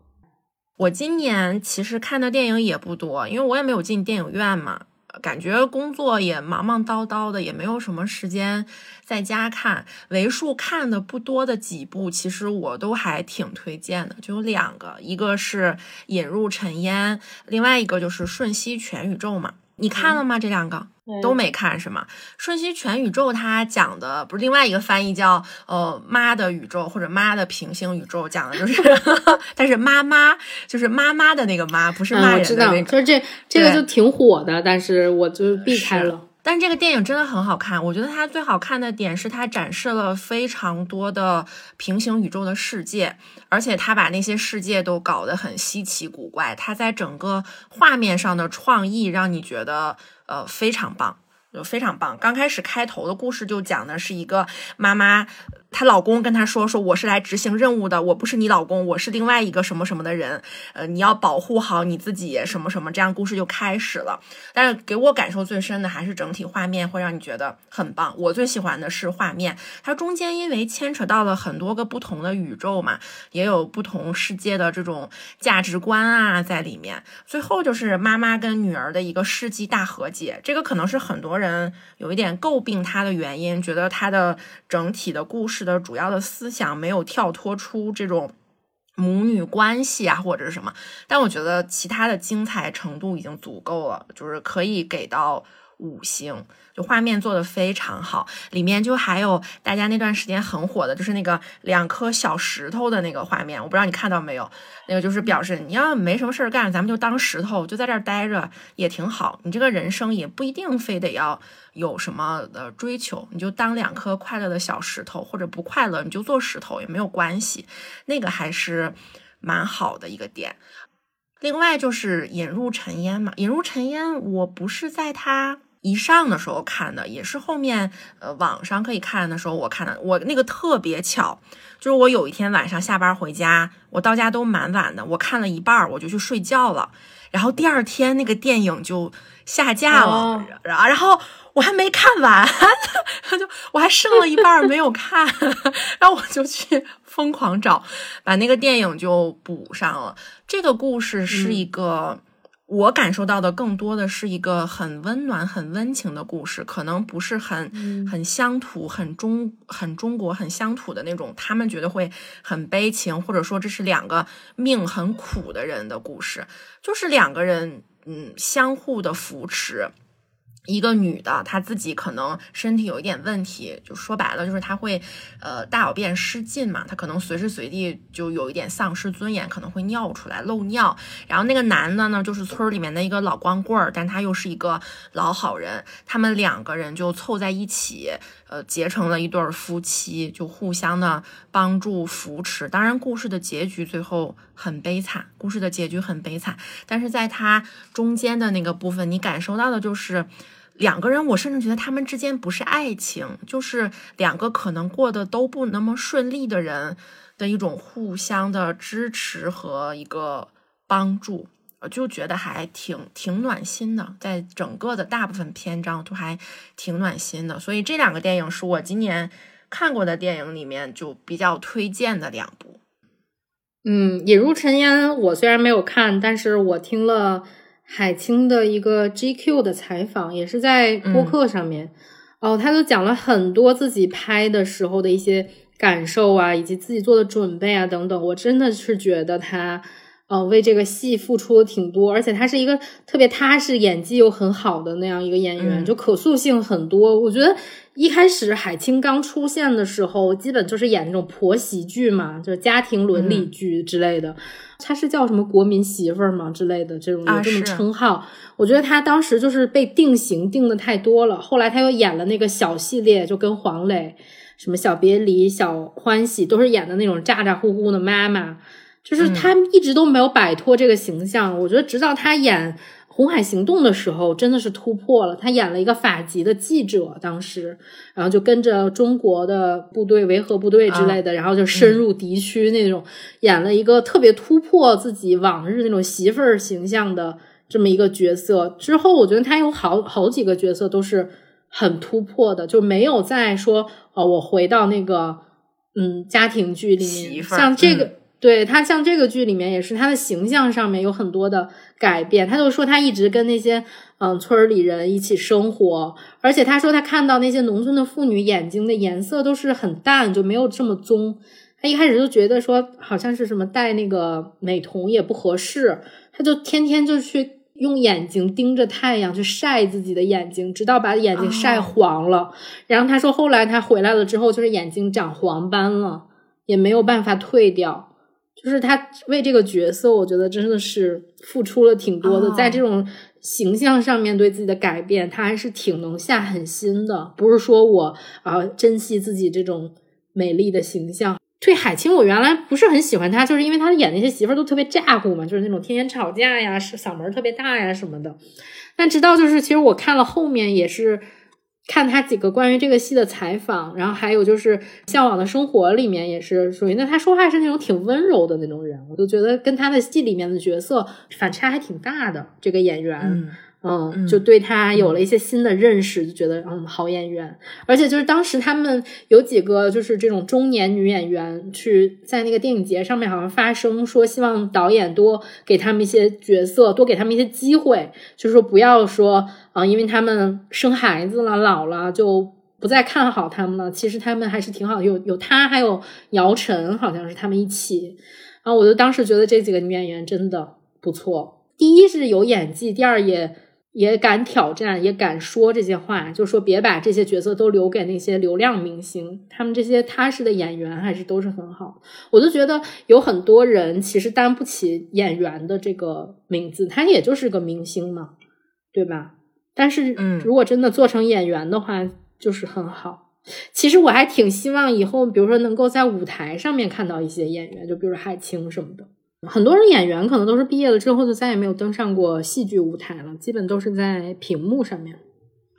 我今年其实看的电影也不多，因为我也没有进电影院嘛。感觉工作也忙忙叨叨的，也没有什么时间在家看。为数看的不多的几部，其实我都还挺推荐的，就有两个，一个是《引入尘烟》，另外一个就是《瞬息全宇宙》嘛。你看了吗？这两个都没看是吗？《瞬息全宇宙》它讲的不是另外一个翻译叫呃妈的宇宙或者妈的平行宇宙，讲的就是，但是妈妈就是妈妈的那个妈，不是骂人的那个。就是这这个就挺火的，但是我就避开了。但这个电影真的很好看，我觉得它最好看的点是它展示了非常多的平行宇宙的世界，而且它把那些世界都搞得很稀奇古怪。它在整个画面上的创意让你觉得呃非常棒。就非常棒。刚开始开头的故事就讲的是一个妈妈，她老公跟她说：“说我是来执行任务的，我不是你老公，我是另外一个什么什么的人。呃，你要保护好你自己，什么什么。”这样故事就开始了。但是给我感受最深的还是整体画面会让你觉得很棒。我最喜欢的是画面，它中间因为牵扯到了很多个不同的宇宙嘛，也有不同世界的这种价值观啊在里面。最后就是妈妈跟女儿的一个世纪大和解，这个可能是很多。人有一点诟病他的原因，觉得他的整体的故事的主要的思想没有跳脱出这种母女关系啊，或者是什么。但我觉得其他的精彩程度已经足够了，就是可以给到五星。就画面做的非常好，里面就还有大家那段时间很火的，就是那个两颗小石头的那个画面，我不知道你看到没有？那个就是表示你要没什么事儿干，咱们就当石头，就在这儿待着也挺好。你这个人生也不一定非得要有什么的追求，你就当两颗快乐的小石头，或者不快乐你就做石头也没有关系。那个还是蛮好的一个点。另外就是引入尘烟嘛，引入尘烟，我不是在它。一上的时候看的，也是后面呃网上可以看的时候我看的。我那个特别巧，就是我有一天晚上下班回家，我到家都蛮晚的，我看了一半我就去睡觉了。然后第二天那个电影就下架了，然然后我还没看完，就我还剩了一半没有看，然后我就去疯狂找，把那个电影就补上了。这个故事是一个。我感受到的更多的是一个很温暖、很温情的故事，可能不是很很乡土、很中、很中国、很乡土的那种。他们觉得会很悲情，或者说这是两个命很苦的人的故事，就是两个人嗯相互的扶持。一个女的，她自己可能身体有一点问题，就说白了就是她会，呃，大小便失禁嘛，她可能随时随地就有一点丧失尊严，可能会尿出来漏尿。然后那个男的呢，就是村里面的一个老光棍儿，但他又是一个老好人，他们两个人就凑在一起，呃，结成了一对夫妻，就互相的帮助扶持。当然，故事的结局最后很悲惨，故事的结局很悲惨，但是在他中间的那个部分，你感受到的就是。两个人，我甚至觉得他们之间不是爱情，就是两个可能过得都不那么顺利的人的一种互相的支持和一个帮助，我就觉得还挺挺暖心的，在整个的大部分篇章都还挺暖心的，所以这两个电影是我今年看过的电影里面就比较推荐的两部。嗯，引入尘烟，我虽然没有看，但是我听了。海清的一个 GQ 的采访，也是在播客上面，哦，他就讲了很多自己拍的时候的一些感受啊，以及自己做的准备啊等等。我真的是觉得他，呃，为这个戏付出了挺多，而且他是一个特别踏实、演技又很好的那样一个演员，就可塑性很多。我觉得一开始海清刚出现的时候，基本就是演那种婆媳剧嘛，就是家庭伦理剧之类的。她是叫什么国民媳妇儿吗之类的这种有这种称号？我觉得她当时就是被定型定的太多了。后来她又演了那个小系列，就跟黄磊什么小别离、小欢喜都是演的那种咋咋呼呼的妈妈，就是她一直都没有摆脱这个形象。我觉得直到她演。红海行动的时候真的是突破了，他演了一个法籍的记者，当时，然后就跟着中国的部队维和部队之类的，然后就深入敌区那种，演了一个特别突破自己往日那种媳妇儿形象的这么一个角色。之后我觉得他有好好几个角色都是很突破的，就没有再说哦，我回到那个嗯家庭剧里面，像这个。对他像这个剧里面也是，他的形象上面有很多的改变。他就说他一直跟那些嗯村里人一起生活，而且他说他看到那些农村的妇女眼睛的颜色都是很淡，就没有这么棕。他一开始就觉得说好像是什么戴那个美瞳也不合适，他就天天就去用眼睛盯着太阳去晒自己的眼睛，直到把眼睛晒黄了。然后他说后来他回来了之后，就是眼睛长黄斑了，也没有办法退掉。就是他为这个角色，我觉得真的是付出了挺多的，在这种形象上面对自己的改变，他还是挺能下狠心的。不是说我啊珍惜自己这种美丽的形象。对海清，我原来不是很喜欢他，就是因为他演那些媳妇儿都特别咋呼嘛，就是那种天天吵架呀，是嗓门特别大呀什么的。但直到就是其实我看了后面也是。看他几个关于这个戏的采访，然后还有就是《向往的生活》里面也是属于那他说话是那种挺温柔的那种人，我就觉得跟他的戏里面的角色反差还挺大的。这个演员。就对他有了一些新的认识，就觉得嗯，好演员。而且就是当时他们有几个就是这种中年女演员去在那个电影节上面好像发声，说希望导演多给他们一些角色，多给他们一些机会，就是说不要说啊，因为他们生孩子了、老了，就不再看好他们了。其实他们还是挺好，有有他，还有姚晨，好像是他们一起。然后我就当时觉得这几个女演员真的不错，第一是有演技，第二也。也敢挑战，也敢说这些话，就说别把这些角色都留给那些流量明星，他们这些踏实的演员还是都是很好。我就觉得有很多人其实担不起演员的这个名字，他也就是个明星嘛，对吧？但是，嗯，如果真的做成演员的话，就是很好。其实我还挺希望以后，比如说能够在舞台上面看到一些演员，就比如海清什么的。很多人演员可能都是毕业了之后就再也没有登上过戏剧舞台了，基本都是在屏幕上面。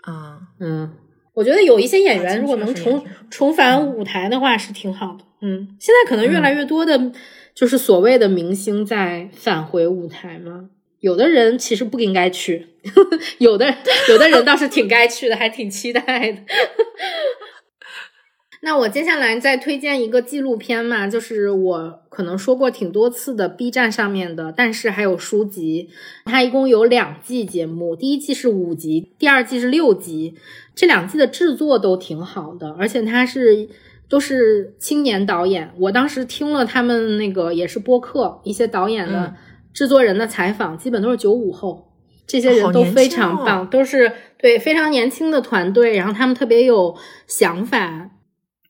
啊，嗯，我觉得有一些演员如果能重重返舞台的话是挺好的。嗯，现在可能越来越多的，就是所谓的明星在返回舞台嘛。有的人其实不应该去，有的有的人倒是挺该去的，还挺期待的。那我接下来再推荐一个纪录片嘛，就是我可能说过挺多次的 B 站上面的，但是还有书籍，它一共有两季节目，第一季是五集，第二季是六集，这两季的制作都挺好的，而且它是都是青年导演，我当时听了他们那个也是播客，一些导演的制作人的采访，基本都是九五后，这些人都非常棒，都是对非常年轻的团队，然后他们特别有想法。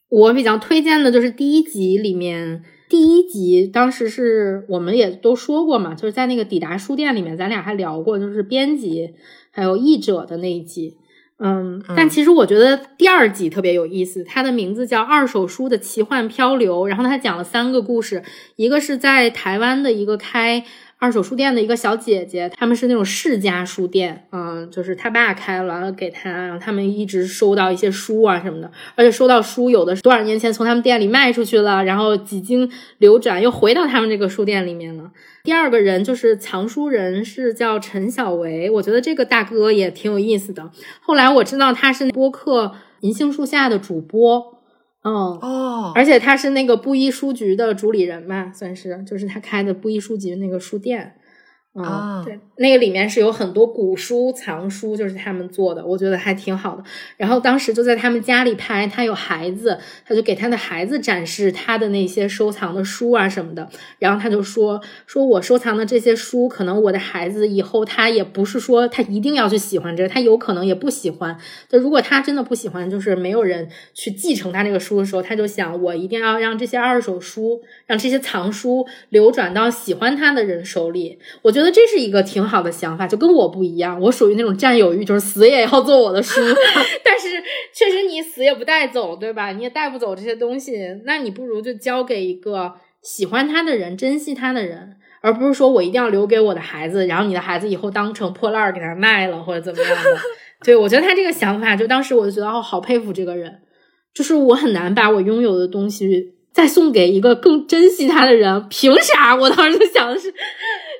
我比较推荐的就是第一集里面，第一集当时是我们也都说过嘛，就是在那个抵达书店里面，咱俩还聊过，就是编辑还有译者的那一集。嗯，但其实我觉得第二集特别有意思，它的名字叫《二手书的奇幻漂流》，然后它讲了三个故事，一个是在台湾的一个开。二手书店的一个小姐姐，他们是那种世家书店，嗯，就是他爸开了，给他，然后他们一直收到一些书啊什么的，而且收到书有的是多少年前从他们店里卖出去了，然后几经流转又回到他们这个书店里面了。第二个人就是藏书人，是叫陈小维，我觉得这个大哥也挺有意思的。后来我知道他是播客银杏树下的主播。嗯哦，而且他是那个布衣书局的主理人嘛，算是，就是他开的布衣书局那个书店。啊，对，那个里面是有很多古书藏书，就是他们做的，我觉得还挺好的。然后当时就在他们家里拍，他有孩子，他就给他的孩子展示他的那些收藏的书啊什么的。然后他就说：“说我收藏的这些书，可能我的孩子以后他也不是说他一定要去喜欢这个，他有可能也不喜欢。就如果他真的不喜欢，就是没有人去继承他这个书的时候，他就想我一定要让这些二手书，让这些藏书流转到喜欢他的人手里。我觉得。这是一个挺好的想法，就跟我不一样，我属于那种占有欲，就是死也要做我的书。但是确实你死也不带走，对吧？你也带不走这些东西，那你不如就交给一个喜欢他的人、珍惜他的人，而不是说我一定要留给我的孩子，然后你的孩子以后当成破烂给他卖了或者怎么样的。对我觉得他这个想法，就当时我就觉得哦，好佩服这个人，就是我很难把我拥有的东西再送给一个更珍惜他的人，凭啥？我当时就想的是。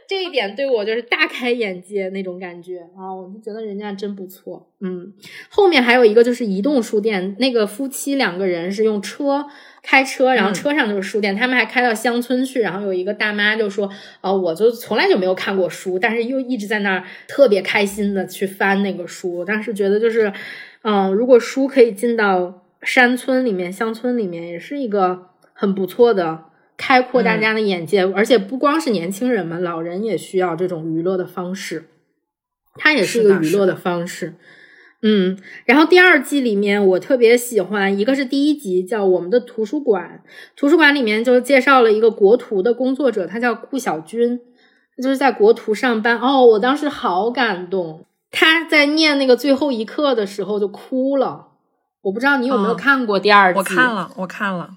这一点对我就是大开眼界那种感觉啊！我就觉得人家真不错。嗯，后面还有一个就是移动书店，那个夫妻两个人是用车开车，然后车上就是书店，他们还开到乡村去，然后有一个大妈就说：“啊，我就从来就没有看过书，但是又一直在那儿特别开心的去翻那个书。”当时觉得就是，嗯，如果书可以进到山村里面、乡村里面，也是一个很不错的。开阔大家的眼界，而且不光是年轻人嘛，老人也需要这种娱乐的方式。它也是一个娱乐的方式。嗯，然后第二季里面，我特别喜欢一个是第一集叫《我们的图书馆》，图书馆里面就介绍了一个国图的工作者，他叫顾小军，就是在国图上班。哦，我当时好感动，他在念那个最后一课的时候就哭了。我不知道你有没有看过第二季？我看了，我看了。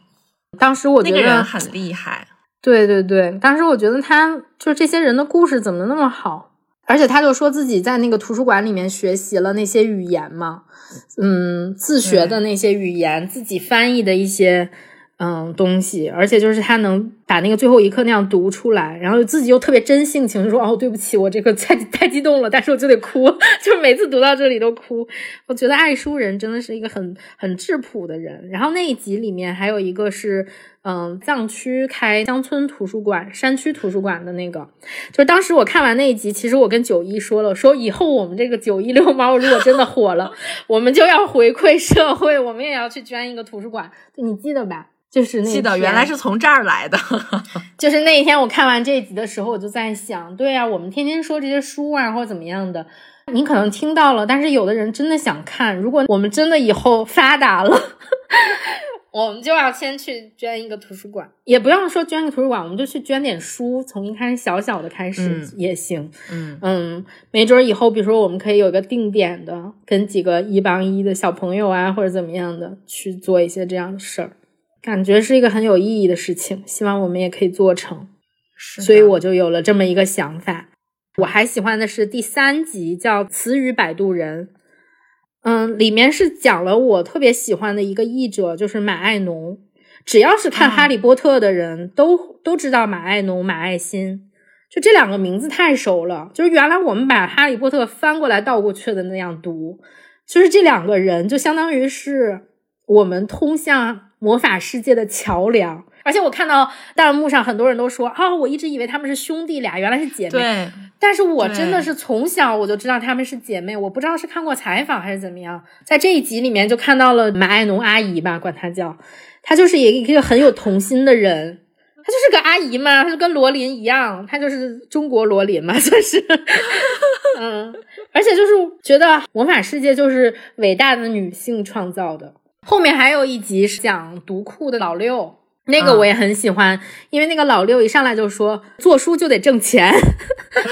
当时我觉得很厉害，对对对，当时我觉得他就这些人的故事怎么那么好，而且他就说自己在那个图书馆里面学习了那些语言嘛，嗯，自学的那些语言，自己翻译的一些。嗯，东西，而且就是他能把那个最后一刻那样读出来，然后自己又特别真性情，就说哦，对不起，我这个太太激动了，但是我就得哭，就是每次读到这里都哭。我觉得爱书人真的是一个很很质朴的人。然后那一集里面还有一个是，嗯，藏区开乡村图书馆、山区图书馆的那个，就是当时我看完那一集，其实我跟九一说了，说以后我们这个九一六猫如果真的火了，我们就要回馈社会，我们也要去捐一个图书馆，你记得吧？就是记得原来是从这儿来的，就是那一天我看完这一集的时候，我就在想，对啊，我们天天说这些书啊，或者怎么样的，你可能听到了，但是有的人真的想看。如果我们真的以后发达了，我们就要先去捐一个图书馆，也不用说捐个图书馆，我们就去捐点书，从一开始小小的开始也行。嗯嗯，没准以后，比如说我们可以有一个定点的，跟几个一帮一的小朋友啊，或者怎么样的去做一些这样的事儿。感觉是一个很有意义的事情，希望我们也可以做成。是所以我就有了这么一个想法。我还喜欢的是第三集，叫《词语摆渡人》。嗯，里面是讲了我特别喜欢的一个译者，就是马爱农。只要是看《哈利波特》的人都都知道马爱农、马爱新，就这两个名字太熟了。就是原来我们把《哈利波特》翻过来倒过去的那样读，就是这两个人就相当于是我们通向。魔法世界的桥梁，而且我看到弹幕上很多人都说啊，我一直以为他们是兄弟俩，原来是姐妹。对，但是我真的是从小我就知道他们是姐妹，我不知道是看过采访还是怎么样，在这一集里面就看到了马爱农阿姨吧，管她叫，她就是一个很有童心的人，她就是个阿姨嘛，她就跟罗琳一样，她就是中国罗琳嘛，算是，嗯，而且就是觉得魔法世界就是伟大的女性创造的。后面还有一集是讲读库的老六，那个我也很喜欢，因为那个老六一上来就说做书就得挣钱，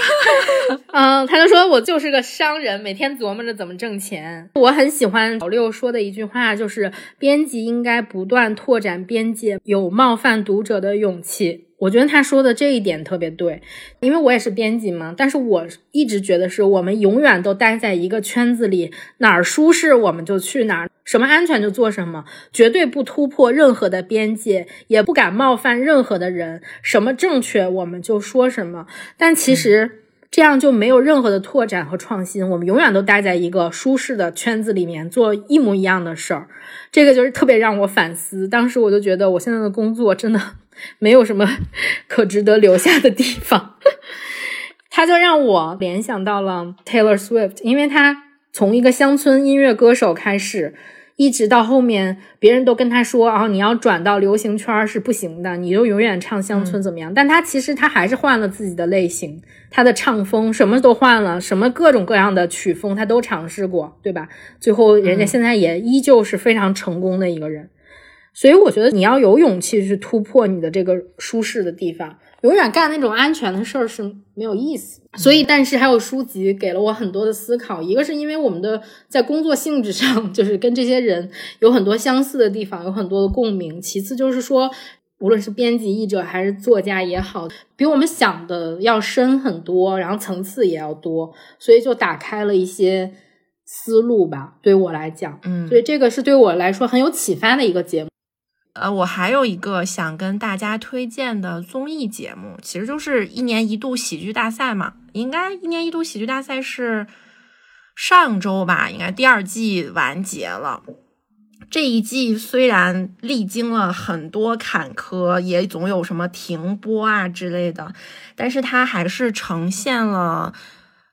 嗯，他就说我就是个商人，每天琢磨着怎么挣钱。我很喜欢老六说的一句话，就是编辑应该不断拓展边界，有冒犯读者的勇气。我觉得他说的这一点特别对，因为我也是编辑嘛。但是我一直觉得是我们永远都待在一个圈子里，哪儿舒适我们就去哪儿，什么安全就做什么，绝对不突破任何的边界，也不敢冒犯任何的人。什么正确我们就说什么。但其实这样就没有任何的拓展和创新，我们永远都待在一个舒适的圈子里面做一模一样的事儿。这个就是特别让我反思。当时我就觉得我现在的工作真的。没有什么 可值得留下的地方，他就让我联想到了 Taylor Swift，因为他从一个乡村音乐歌手开始，一直到后面，别人都跟他说啊，你要转到流行圈是不行的，你就永远唱乡村怎么样？但他其实他还是换了自己的类型，他的唱风什么都换了，什么各种各样的曲风他都尝试过，对吧？最后人家现在也依旧是非常成功的一个人。所以我觉得你要有勇气去突破你的这个舒适的地方，永远干那种安全的事儿是没有意思。所以，但是还有书籍给了我很多的思考。一个是因为我们的在工作性质上，就是跟这些人有很多相似的地方，有很多的共鸣。其次就是说，无论是编辑、译者还是作家也好，比我们想的要深很多，然后层次也要多，所以就打开了一些思路吧。对我来讲，嗯，所以这个是对我来说很有启发的一个节目。呃，我还有一个想跟大家推荐的综艺节目，其实就是一年一度喜剧大赛嘛。应该一年一度喜剧大赛是上周吧？应该第二季完结了。这一季虽然历经了很多坎坷，也总有什么停播啊之类的，但是它还是呈现了。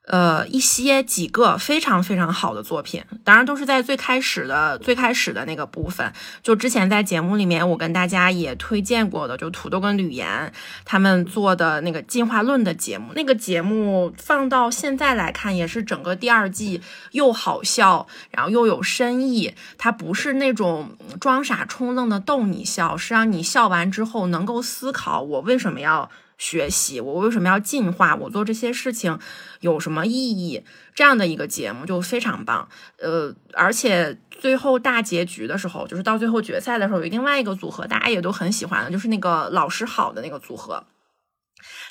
呃，一些几个非常非常好的作品，当然都是在最开始的最开始的那个部分。就之前在节目里面，我跟大家也推荐过的，就土豆跟吕岩他们做的那个进化论的节目。那个节目放到现在来看，也是整个第二季又好笑，然后又有深意。它不是那种装傻充愣的逗你笑，是让你笑完之后能够思考我为什么要。学习，我为什么要进化？我做这些事情有什么意义？这样的一个节目就非常棒。呃，而且最后大结局的时候，就是到最后决赛的时候，有另外一个组合，大家也都很喜欢的，就是那个老师好的那个组合。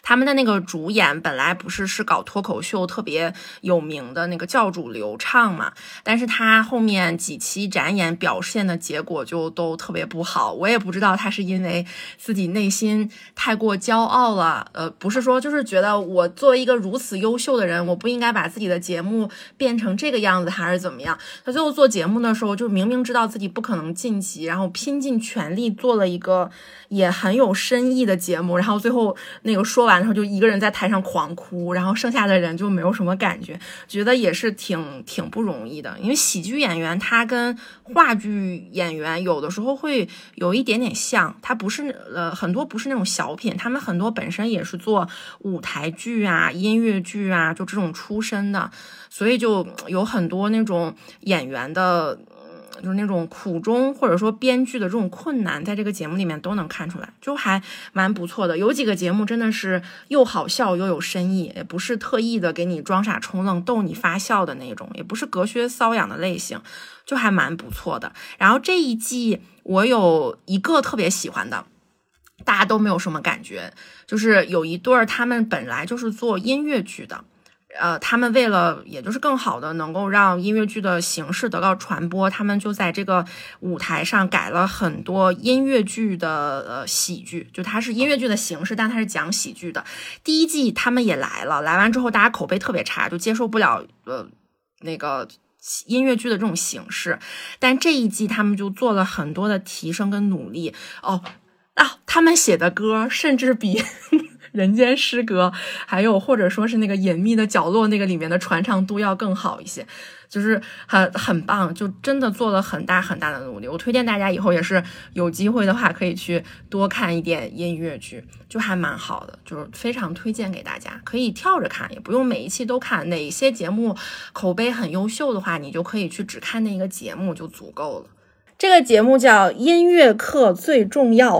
他们的那个主演本来不是是搞脱口秀特别有名的那个教主刘畅嘛，但是他后面几期展演表现的结果就都特别不好。我也不知道他是因为自己内心太过骄傲了，呃，不是说就是觉得我作为一个如此优秀的人，我不应该把自己的节目变成这个样子，还是怎么样？他最后做节目的时候，就明明知道自己不可能晋级，然后拼尽全力做了一个也很有深意的节目，然后最后那个说完。然后就一个人在台上狂哭，然后剩下的人就没有什么感觉，觉得也是挺挺不容易的。因为喜剧演员他跟话剧演员有的时候会有一点点像，他不是呃很多不是那种小品，他们很多本身也是做舞台剧啊、音乐剧啊，就这种出身的，所以就有很多那种演员的。就是那种苦衷，或者说编剧的这种困难，在这个节目里面都能看出来，就还蛮不错的。有几个节目真的是又好笑又有深意，也不是特意的给你装傻充愣逗你发笑的那种，也不是隔靴搔痒的类型，就还蛮不错的。然后这一季我有一个特别喜欢的，大家都没有什么感觉，就是有一对儿他们本来就是做音乐剧的。呃，他们为了也就是更好的能够让音乐剧的形式得到传播，他们就在这个舞台上改了很多音乐剧的呃喜剧，就它是音乐剧的形式，但它是讲喜剧的。第一季他们也来了，来完之后大家口碑特别差，就接受不了呃那个音乐剧的这种形式。但这一季他们就做了很多的提升跟努力哦啊，他们写的歌甚至比。人间失格，还有或者说是那个隐秘的角落，那个里面的传唱度要更好一些，就是很很棒，就真的做了很大很大的努力。我推荐大家以后也是有机会的话，可以去多看一点音乐剧，就还蛮好的，就是非常推荐给大家，可以跳着看，也不用每一期都看。哪些节目口碑很优秀的话，你就可以去只看那个节目就足够了。这个节目叫《音乐课最重要》。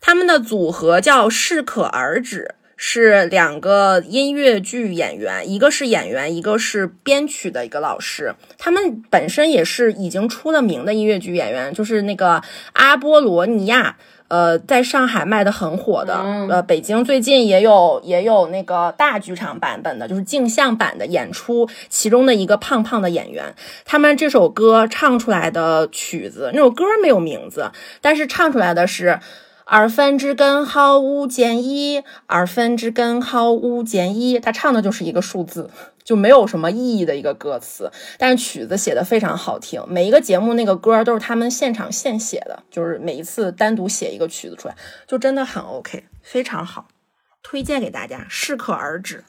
他们的组合叫适可而止，是两个音乐剧演员，一个是演员，一个是编曲的一个老师。他们本身也是已经出了名的音乐剧演员，就是那个阿波罗尼亚，呃，在上海卖的很火的，呃，北京最近也有也有那个大剧场版本的，就是镜像版的演出，其中的一个胖胖的演员，他们这首歌唱出来的曲子，那首歌没有名字，但是唱出来的是。二分之根号五减一，二分之根号五减一，他唱的就是一个数字，就没有什么意义的一个歌词，但是曲子写的非常好听。每一个节目那个歌都是他们现场现写的，就是每一次单独写一个曲子出来，就真的很 OK，非常好，推荐给大家，适可而止。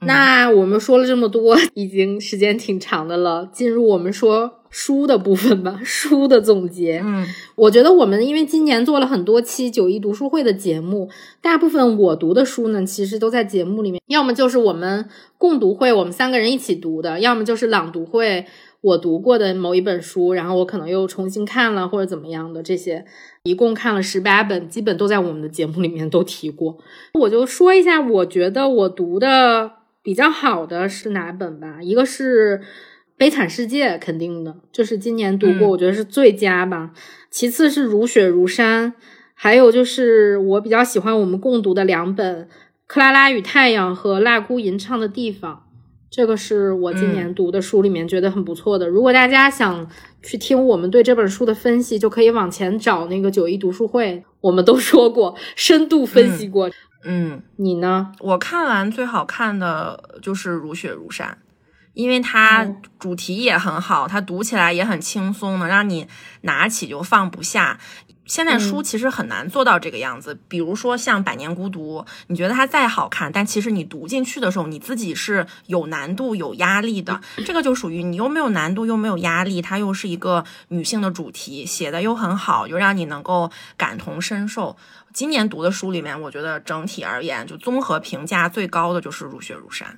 那我们说了这么多，已经时间挺长的了，进入我们说。书的部分吧，书的总结。嗯，我觉得我们因为今年做了很多期九一读书会的节目，大部分我读的书呢，其实都在节目里面，要么就是我们共读会，我们三个人一起读的，要么就是朗读会我读过的某一本书，然后我可能又重新看了或者怎么样的，这些一共看了十八本，基本都在我们的节目里面都提过。我就说一下，我觉得我读的比较好的是哪本吧，一个是。悲惨世界肯定的，就是今年读过，我觉得是最佳吧。其次是如雪如山，还有就是我比较喜欢我们共读的两本《克拉拉与太阳》和《蜡姑吟唱的地方》，这个是我今年读的书里面觉得很不错的。如果大家想去听我们对这本书的分析，就可以往前找那个九一读书会，我们都说过，深度分析过。嗯，你呢？我看完最好看的就是《如雪如山》，因为它主题也很好，它读起来也很轻松，能让你拿起就放不下。现在书其实很难做到这个样子，比如说像《百年孤独》，你觉得它再好看，但其实你读进去的时候，你自己是有难度、有压力的。这个就属于你又没有难度，又没有压力，它又是一个女性的主题，写的又很好，又让你能够感同身受。今年读的书里面，我觉得整体而言，就综合评价最高的就是《如雪如山》。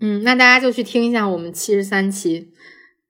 嗯，那大家就去听一下我们七十三期。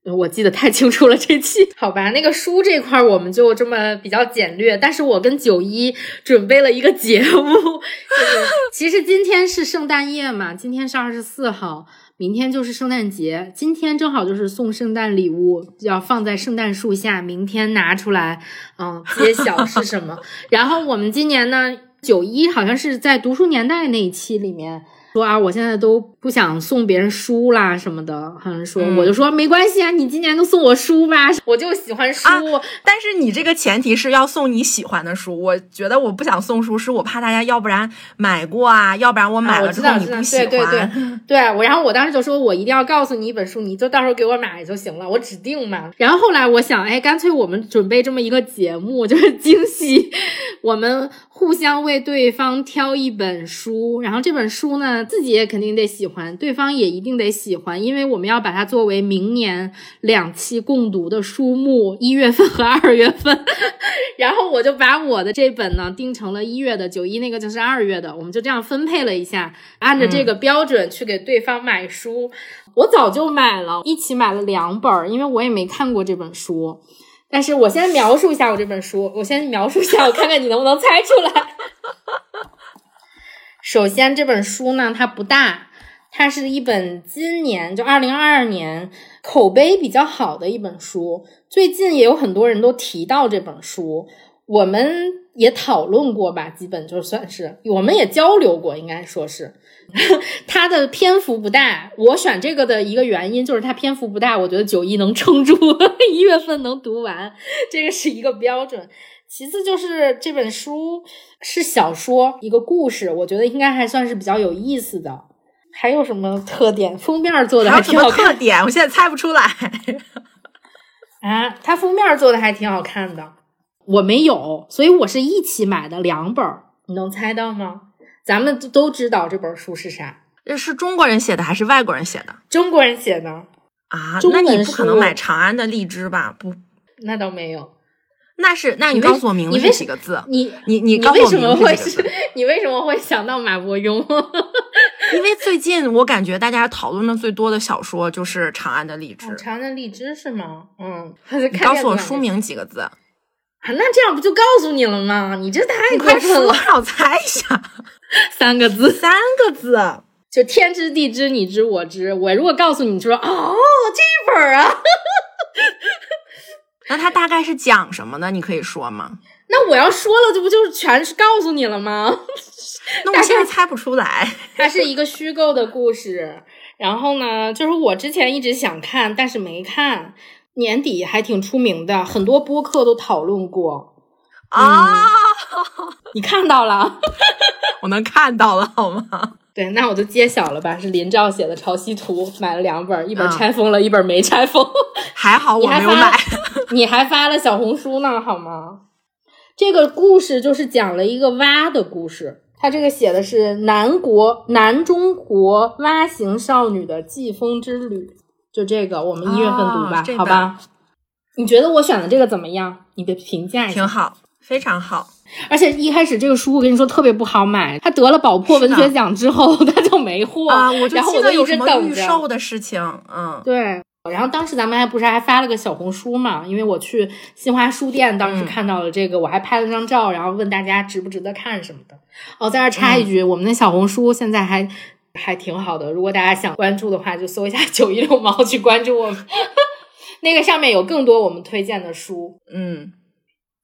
我记得太清楚了，这期 好吧？那个书这块我们就这么比较简略，但是我跟九一准备了一个节目，其实今天是圣诞夜嘛，今天是二十四号，明天就是圣诞节，今天正好就是送圣诞礼物，要放在圣诞树下，明天拿出来，嗯，揭晓是什么。然后我们今年呢，九一好像是在读书年代那一期里面。说啊，我现在都不想送别人书啦什么的，好像说，我就说没关系啊，你今年都送我书吧，我就喜欢书。但是你这个前提是要送你喜欢的书，我觉得我不想送书，是我怕大家要不然买过啊，要不然我买了之后你不喜欢。对对对，对我，然后我当时就说我一定要告诉你一本书，你就到时候给我买就行了，我指定买。然后后来我想，哎，干脆我们准备这么一个节目，就是 惊喜，我们互相为对方挑一本书，然后这本书呢。自己也肯定得喜欢，对方也一定得喜欢，因为我们要把它作为明年两期共读的书目，一月份和二月份。然后我就把我的这本呢定成了一月的，九一那个就是二月的，我们就这样分配了一下，按照这个标准去给对方买书。我早就买了，一起买了两本，因为我也没看过这本书。但是我先描述一下我这本书，我先描述一下，我看看你能不能猜出来。首先，这本书呢，它不大，它是一本今年就二零二二年口碑比较好的一本书。最近也有很多人都提到这本书，我们也讨论过吧，基本就算是我们也交流过，应该说是 它的篇幅不大。我选这个的一个原因就是它篇幅不大，我觉得九一能撑住，一月份能读完，这个是一个标准。其次就是这本书是小说，一个故事，我觉得应该还算是比较有意思的。还有什么特点？封面做的还挺好看。特点？我现在猜不出来。啊，它封面做的还挺好看的。我没有，所以我是一起买的两本。你能猜到吗？咱们都知道这本书是啥？这是中国人写的还是外国人写的？中国人写的啊？那你不可能买长安的荔枝吧？不，那倒没有。那是，那你告诉我名字几个字？你你你告诉我名字几个字？你为什么会想到马伯庸？因为最近我感觉大家讨论的最多的小说就是《长安的荔枝》。长安的荔枝是吗？嗯，你告诉我书名几个字？啊，那这样不就告诉你了吗？你这太快说了，让我猜一下。三个字，三个字，就天知地知你知我知。我如果告诉你，说哦，这本啊。那它大概是讲什么的？你可以说吗？那我要说了，这不就是全是告诉你了吗？那我现在猜不出来。它是一个虚构的故事，然后呢，就是我之前一直想看，但是没看。年底还挺出名的，很多播客都讨论过啊。你看到了？我能看到了，好吗？对，那我就揭晓了吧。是林兆写的《潮汐图》，买了两本，一本拆封了，一本没拆封。还好我没有买。你还发了小红书呢，好吗？这个故事就是讲了一个蛙的故事。他这个写的是南国南中国蛙形少女的季风之旅。就这个，我们一月份读吧，好吧？你觉得我选的这个怎么样？你的评价？挺好，非常好。而且一开始这个书我跟你说特别不好买，他得了宝珀文学奖之后 他就没货啊，我然后我就一直等着。预售的事情，嗯，对。然后当时咱们还不是还发了个小红书嘛？因为我去新华书店，当时看到了这个，我还拍了张照，然后问大家值不值得看什么的。哦，在这插一句，我们的小红书现在还还挺好的，如果大家想关注的话，就搜一下 “九一六毛”去关注我们。那个上面有更多我们推荐的书。嗯，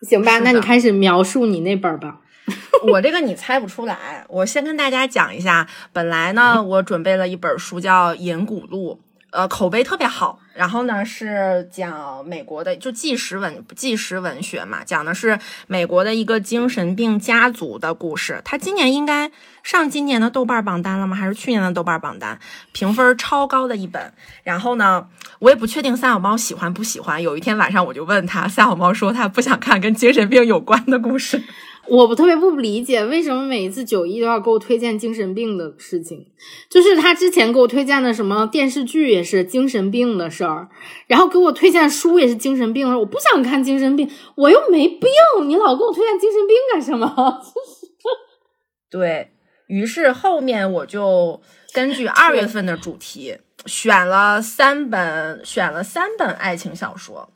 行吧，那你开始描述你那本吧。我这个你猜不出来。我先跟大家讲一下，本来呢，我准备了一本书叫《银谷录》。呃，口碑特别好。然后呢，是讲美国的，就纪实文纪实文学嘛，讲的是美国的一个精神病家族的故事。他今年应该上今年的豆瓣榜单了吗？还是去年的豆瓣榜单？评分超高的一本。然后呢，我也不确定三小猫喜欢不喜欢。有一天晚上，我就问他，三小猫说他不想看跟精神病有关的故事。我不特别不理解，为什么每一次九一都要给我推荐精神病的事情？就是他之前给我推荐的什么电视剧也是精神病的事儿，然后给我推荐书也是精神病的事。我不想看精神病，我又没病，你老给我推荐精神病干什么？对于是后面我就根据二月份的主题选了三本，选了三本爱情小说。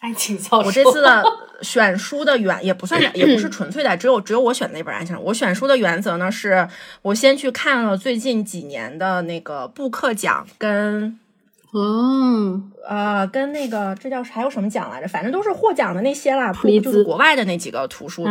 爱情小说，我这次的选书的原也不算，也不是纯粹的，只有只有我选那本爱情。我选书的原则呢，是我先去看了最近几年的那个布克奖，跟嗯呃跟那个这叫还有什么奖来着？反正都是获奖的那些啦，就是国外的那几个图书的。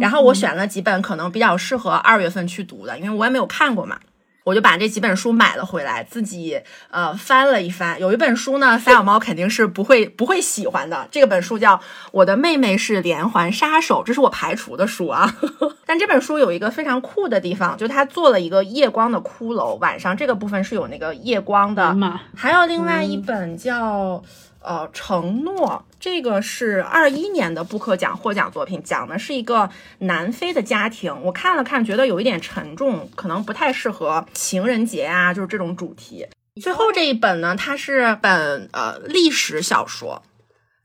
然后我选了几本可能比较适合二月份去读的，因为我也没有看过嘛。我就把这几本书买了回来，自己呃翻了一翻。有一本书呢，三小猫肯定是不会不会喜欢的。这个本书叫《我的妹妹是连环杀手》，这是我排除的书啊。但这本书有一个非常酷的地方，就它做了一个夜光的骷髅，晚上这个部分是有那个夜光的。还有另外一本叫。呃，承诺这个是二一年的布克奖获奖作品，讲的是一个南非的家庭。我看了看，觉得有一点沉重，可能不太适合情人节啊，就是这种主题。最后这一本呢，它是本呃历史小说。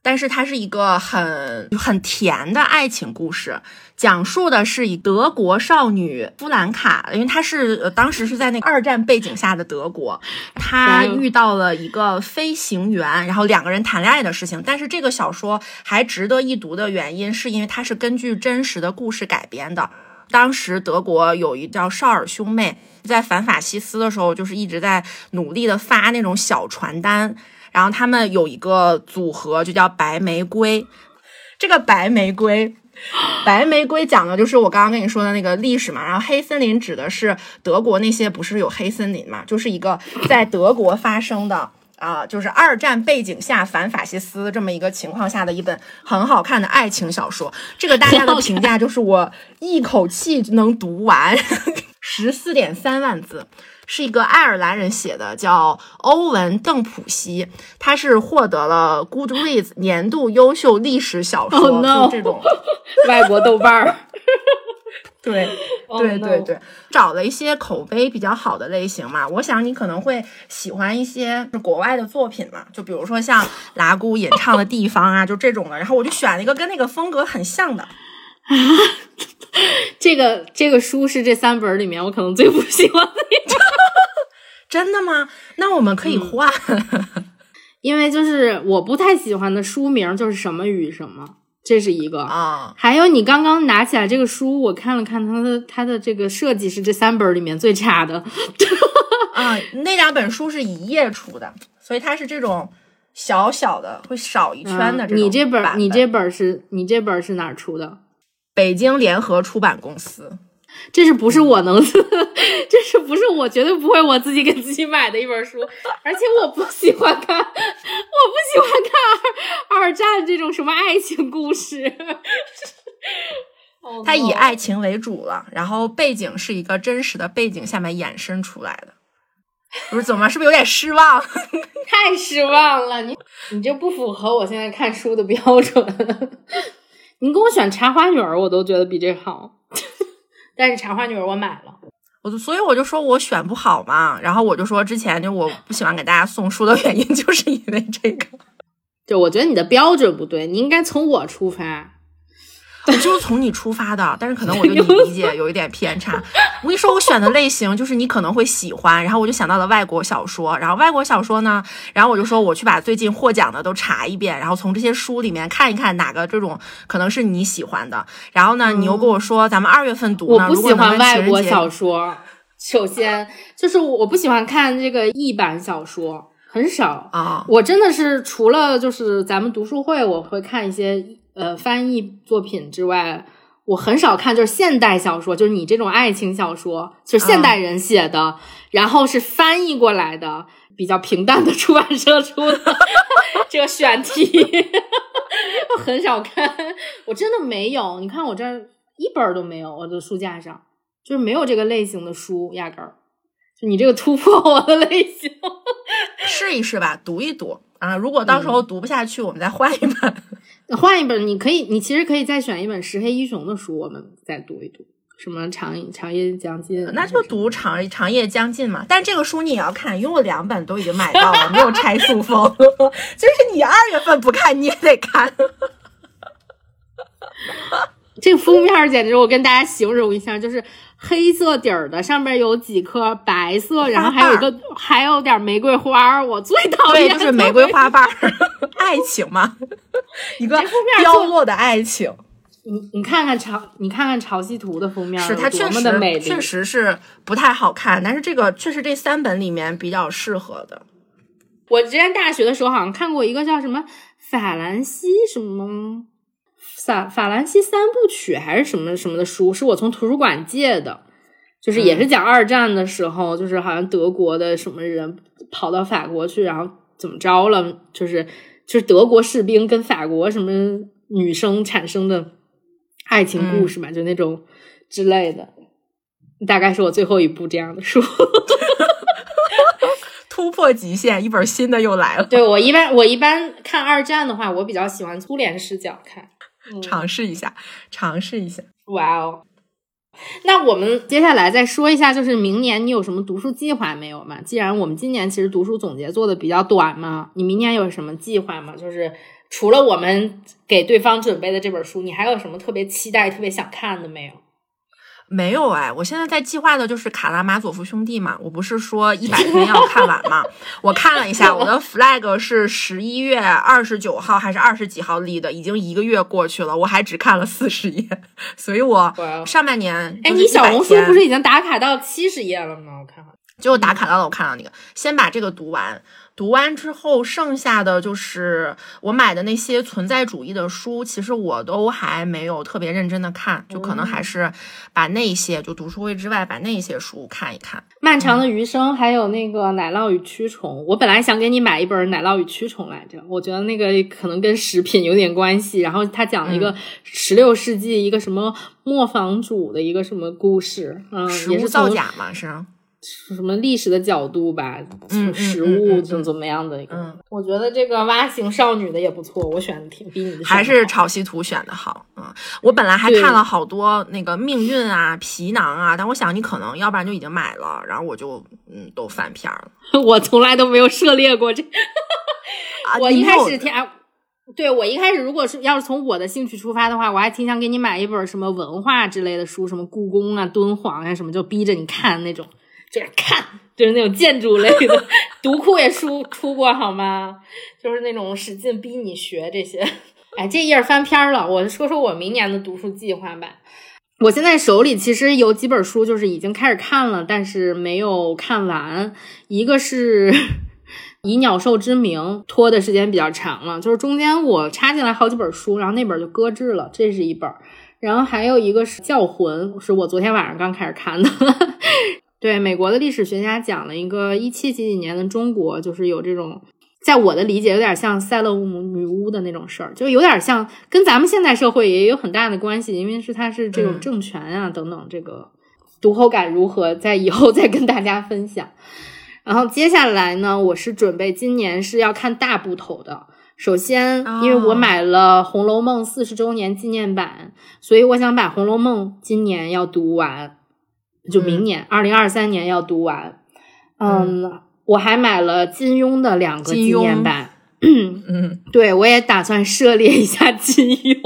但是它是一个很很甜的爱情故事，讲述的是以德国少女弗兰卡，因为她是当时是在那个二战背景下的德国，她遇到了一个飞行员，然后两个人谈恋爱的事情。但是这个小说还值得一读的原因，是因为它是根据真实的故事改编的。当时德国有一叫绍尔兄妹，在反法西斯的时候，就是一直在努力的发那种小传单。然后他们有一个组合，就叫白玫瑰。这个白玫瑰，白玫瑰讲的就是我刚刚跟你说的那个历史嘛。然后黑森林指的是德国那些不是有黑森林嘛，就是一个在德国发生的啊，就是二战背景下反法西斯这么一个情况下的一本很好看的爱情小说。这个大家的评价就是我一口气能读完，十四点三万字。是一个爱尔兰人写的，叫欧文·邓普西，他是获得了 Goodreads 年度优秀历史小说，就这种 外国豆瓣儿。对对对对，找了一些口碑比较好的类型嘛，我想你可能会喜欢一些国外的作品嘛，就比如说像拉姑演唱的地方啊，就这种的。然后我就选了一个跟那个风格很像的。这个这个书是这三本里面我可能最不喜欢的一种。真的吗？那我们可以换，因为就是我不太喜欢的书名就是什么与什么，这是一个啊。还有你刚刚拿起来这个书，我看了看它的它的这个设计是这三本里面最差的啊。那两本书是一页出的，所以它是这种小小的，会少一圈的。你这本你这本是你这本是哪出的？北京联合出版公司。这是不是我能？这是不是我绝对不会我自己给自己买的一本书？而且我不喜欢看，我不喜欢看二二战这种什么爱情故事。它以爱情为主了，然后背景是一个真实的背景下面衍生出来的。不是怎么？是不是有点失望？太失望了！你你这不符合我现在看书的标准。你给我选茶花女儿，我都觉得比这好。但是茶花女儿我买了，我就所以我就说我选不好嘛，然后我就说之前就我不喜欢给大家送书的原因就是因为这个，就我觉得你的标准不对，你应该从我出发。我就是从你出发的，但是可能我对你理解有一点偏差。我跟你说，我选的类型就是你可能会喜欢，然后我就想到了外国小说，然后外国小说呢，然后我就说我去把最近获奖的都查一遍，然后从这些书里面看一看哪个这种可能是你喜欢的。然后呢，你又跟我说咱们二月份读呢，我不喜欢外国小说。首先就是我不喜欢看这个译版小说，很少啊。我真的是除了就是咱们读书会我会看一些。呃，翻译作品之外，我很少看，就是现代小说，就是你这种爱情小说，就是现代人写的，然后是翻译过来的，比较平淡的 出版社出的这个选题，我很少看。我真的没有，你看我这儿一本都没有，我的书架上就是没有这个类型的书，压根儿。就你这个突破我的类型，试一试吧，读一读啊。如果到时候读不下去，我们再换一本。换一本，你可以，你其实可以再选一本石黑一雄的书，我们再读一读，什么长长夜将近，那就读长长夜将近嘛。但这个书你也要看，因为我两本都已经买到了，没有拆塑封。就是你二月份不看，你也得看。这个封面简直，我跟大家形容一下，就是黑色底儿的，上面有几颗白色，然后还有一个还有点玫瑰花。我最讨厌就是玫瑰花瓣，爱情嘛，一个凋落的爱情。你你看看潮，你看看潮汐图的封面，是它确实确实是不太好看，但是这个确实这三本里面比较适合的。我之前大学的时候好像看过一个叫什么法兰西什么。法法兰西三部曲还是什么什么的书，是我从图书馆借的，就是也是讲二战的时候，就是好像德国的什么人跑到法国去，然后怎么着了，就是就是德国士兵跟法国什么女生产生的爱情故事嘛，就那种之类的，大概是我最后一部这样的书，突破极限，一本新的又来了。对我一般我一般看二战的话，我比较喜欢苏联视角看。尝试一下，尝试一下。哇哦！那我们接下来再说一下，就是明年你有什么读书计划没有嘛？既然我们今年其实读书总结做的比较短嘛，你明年有什么计划吗？就是除了我们给对方准备的这本书，你还有什么特别期待、特别想看的没有？没有哎，我现在在计划的就是《卡拉马佐夫兄弟》嘛，我不是说一百 天要看完嘛？我看了一下，我的 flag 是十一月二十九号还是二十几号立的，已经一个月过去了，我还只看了四十页，所以我上半年哎，你小红书不是已经打卡到七十页了吗？我看好，就打卡到了，我看到那个，先把这个读完。读完之后，剩下的就是我买的那些存在主义的书，其实我都还没有特别认真的看，就可能还是把那些就读书会之外把那些书看一看。漫长的余生，还有那个奶酪与蛆虫，我本来想给你买一本奶酪与蛆虫来着，我觉得那个可能跟食品有点关系。然后他讲了一个十六世纪一个什么磨坊主的一个什么故事，嗯，也是造假嘛，是。什么历史的角度吧，食物怎怎么样的？嗯，我觉得这个蛙形少女的也不错，我选的挺比你的还是潮汐图选的好。嗯，我本来还看了好多那个命运啊、皮囊啊，但我想你可能要不然就已经买了，然后我就嗯都翻篇了。我从来都没有涉猎过这，我一开始挺对我一开始如果是要是从我的兴趣出发的话，我还挺想给你买一本什么文化之类的书，什么故宫啊、敦煌啊什么，就逼着你看那种。就是看，就是那种建筑类的，读库也出出过好吗？就是那种使劲逼你学这些。哎，这页翻篇了，我说说我明年的读书计划吧。我现在手里其实有几本书，就是已经开始看了，但是没有看完。一个是《以鸟兽之名》，拖的时间比较长了，就是中间我插进来好几本书，然后那本就搁置了。这是一本，然后还有一个是《教魂》，是我昨天晚上刚开始看的。对，美国的历史学家讲了一个一七几几年的中国，就是有这种，在我的理解，有点像塞勒姆女巫的那种事儿，就有点像跟咱们现代社会也有很大的关系，因为是它是这种政权啊等等，这个读后感如何，在以后再跟大家分享。然后接下来呢，我是准备今年是要看大部头的，首先因为我买了《红楼梦》四十周年纪念版，所以我想把《红楼梦》今年要读完。就明年二零二三年要读完，嗯，我还买了金庸的两个纪念版，嗯，对我也打算涉猎一下金庸，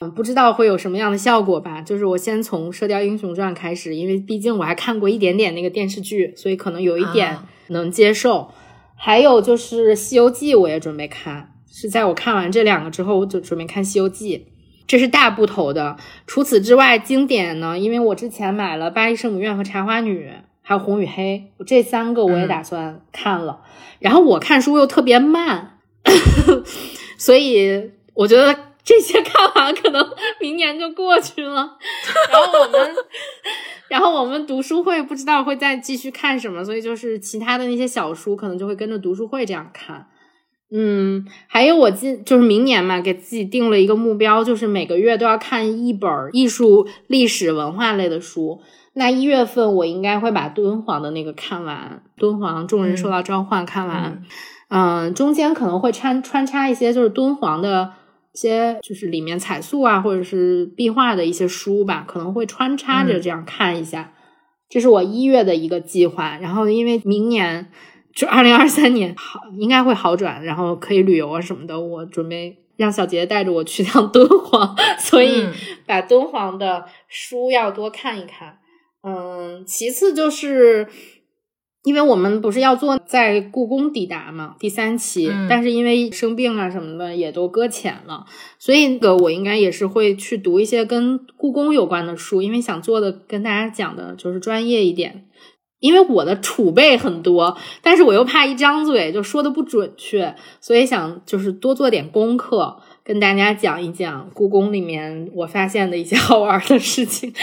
嗯，不知道会有什么样的效果吧。就是我先从《射雕英雄传》开始，因为毕竟我还看过一点点那个电视剧，所以可能有一点能接受。还有就是《西游记》，我也准备看，是在我看完这两个之后，我就准备看《西游记》。这是大部头的。除此之外，经典呢？因为我之前买了《巴黎圣母院》和《茶花女》，还有《红与黑》，这三个我也打算看了。然后我看书又特别慢，所以我觉得这些看完可能明年就过去了。然后我们，然后我们读书会不知道会再继续看什么，所以就是其他的那些小书可能就会跟着读书会这样看。嗯，还有我今就是明年嘛，给自己定了一个目标，就是每个月都要看一本艺术、历史文化类的书。那一月份我应该会把敦煌的那个看完，敦煌众人受到召唤看完。嗯，中间可能会穿穿插一些就是敦煌的一些就是里面彩塑啊或者是壁画的一些书吧，可能会穿插着这样看一下。这是我一月的一个计划。然后因为明年。就二零二三年好，应该会好转，然后可以旅游啊什么的。我准备让小杰带着我去趟敦煌，所以把敦煌的书要多看一看。嗯，其次就是因为我们不是要做在故宫抵达嘛，第三期，但是因为生病啊什么的也都搁浅了，所以那个我应该也是会去读一些跟故宫有关的书，因为想做的跟大家讲的就是专业一点。因为我的储备很多，但是我又怕一张嘴就说的不准确，所以想就是多做点功课，跟大家讲一讲故宫里面我发现的一些 好玩的事情。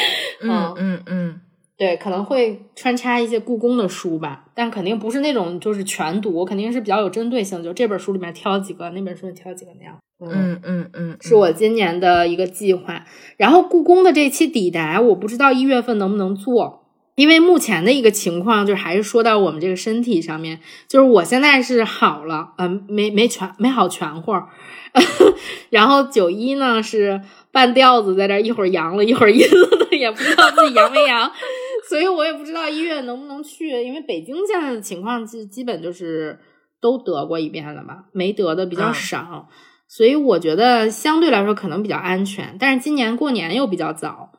嗯嗯嗯，对，可能会穿插一些故宫的书吧，但肯定不是那种就是全读，肯定是比较有针对性，就这本书里面挑几个，那本书里挑几个那样。嗯嗯嗯，是我今年的一个计划。然后故宫的这期抵达，我不知道一月份能不能做。因为目前的一个情况，就是还是说到我们这个身体上面，就是我现在是好了，嗯，没没全没好全乎儿，然后九一呢是半吊子在这，一会儿阳了，一会儿阴了的，也不知道自己阳没阳，所以我也不知道医院能不能去，因为北京现在的情况基基本就是都得过一遍了吧，没得的比较少，所以我觉得相对来说可能比较安全，但是今年过年又比较早。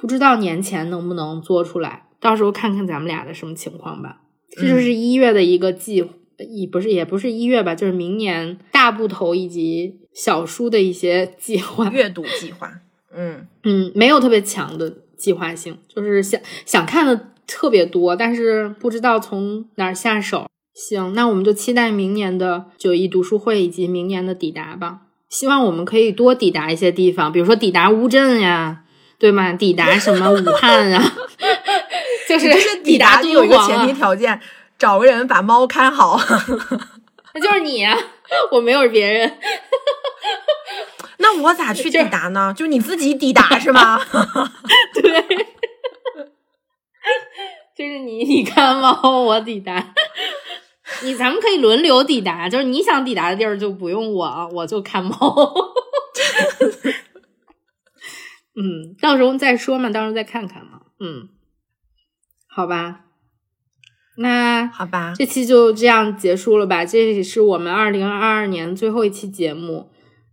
不知道年前能不能做出来，到时候看看咱们俩的什么情况吧。这就是一月的一个计，也不是也不是一月吧，就是明年大部头以及小书的一些计划，阅读计划。嗯嗯，没有特别强的计划性，就是想想看的特别多，但是不知道从哪儿下手。行，那我们就期待明年的九一读书会以及明年的抵达吧。希望我们可以多抵达一些地方，比如说抵达乌镇呀。对吗？抵达什么武汉啊？就是抵达就有一个前提条件，找个人把猫看好。那就是你，我没有别人。那我咋去抵达呢？就你自己抵达是吗？对，就是你，你看猫，我抵达。你咱们可以轮流抵达，就是你想抵达的地儿就不用我，我就看猫。嗯，到时候再说嘛，到时候再看看嘛。嗯，好吧，那好吧，这期就这样结束了吧？这也是我们二零二二年最后一期节目。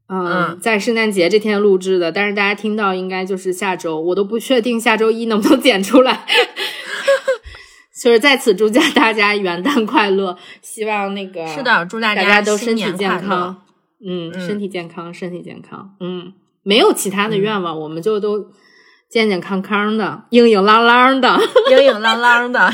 嗯，在圣诞节这天录制的，但是大家听到应该就是下周，我都不确定下周一能不能剪出来。就是在此祝大家元旦快乐，希望那个是的，祝大家都身体健康。嗯，身体健康，身体健康。嗯。没有其他的愿望，我们就都健健康康的、硬硬朗朗的、硬硬朗朗的。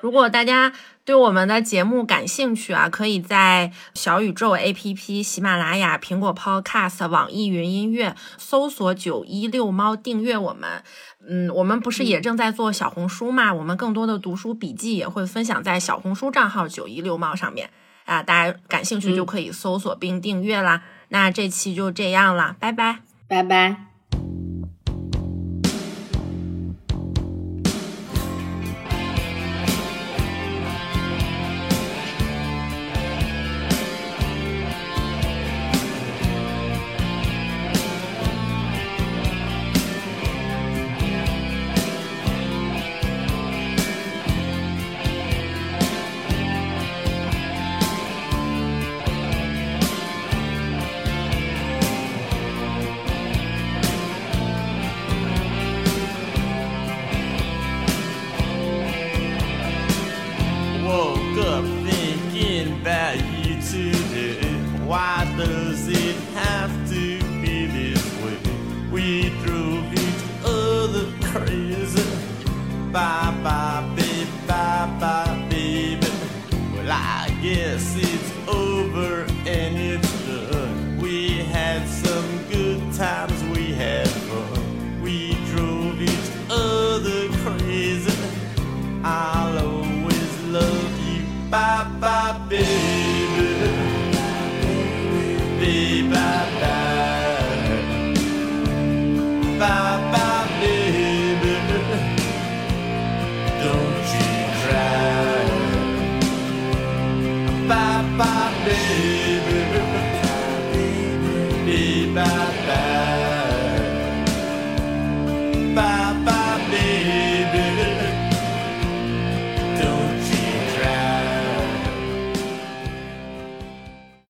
如果大家对我们的节目感兴趣啊，可以在小宇宙 APP、喜马拉雅、苹果 Podcast、网易云音乐搜索“九一六猫”订阅我们。嗯，我们不是也正在做小红书嘛？我们更多的读书笔记也会分享在小红书账号“九一六猫”上面。啊，大家感兴趣就可以搜索并订阅啦。那这期就这样了，拜拜，拜拜。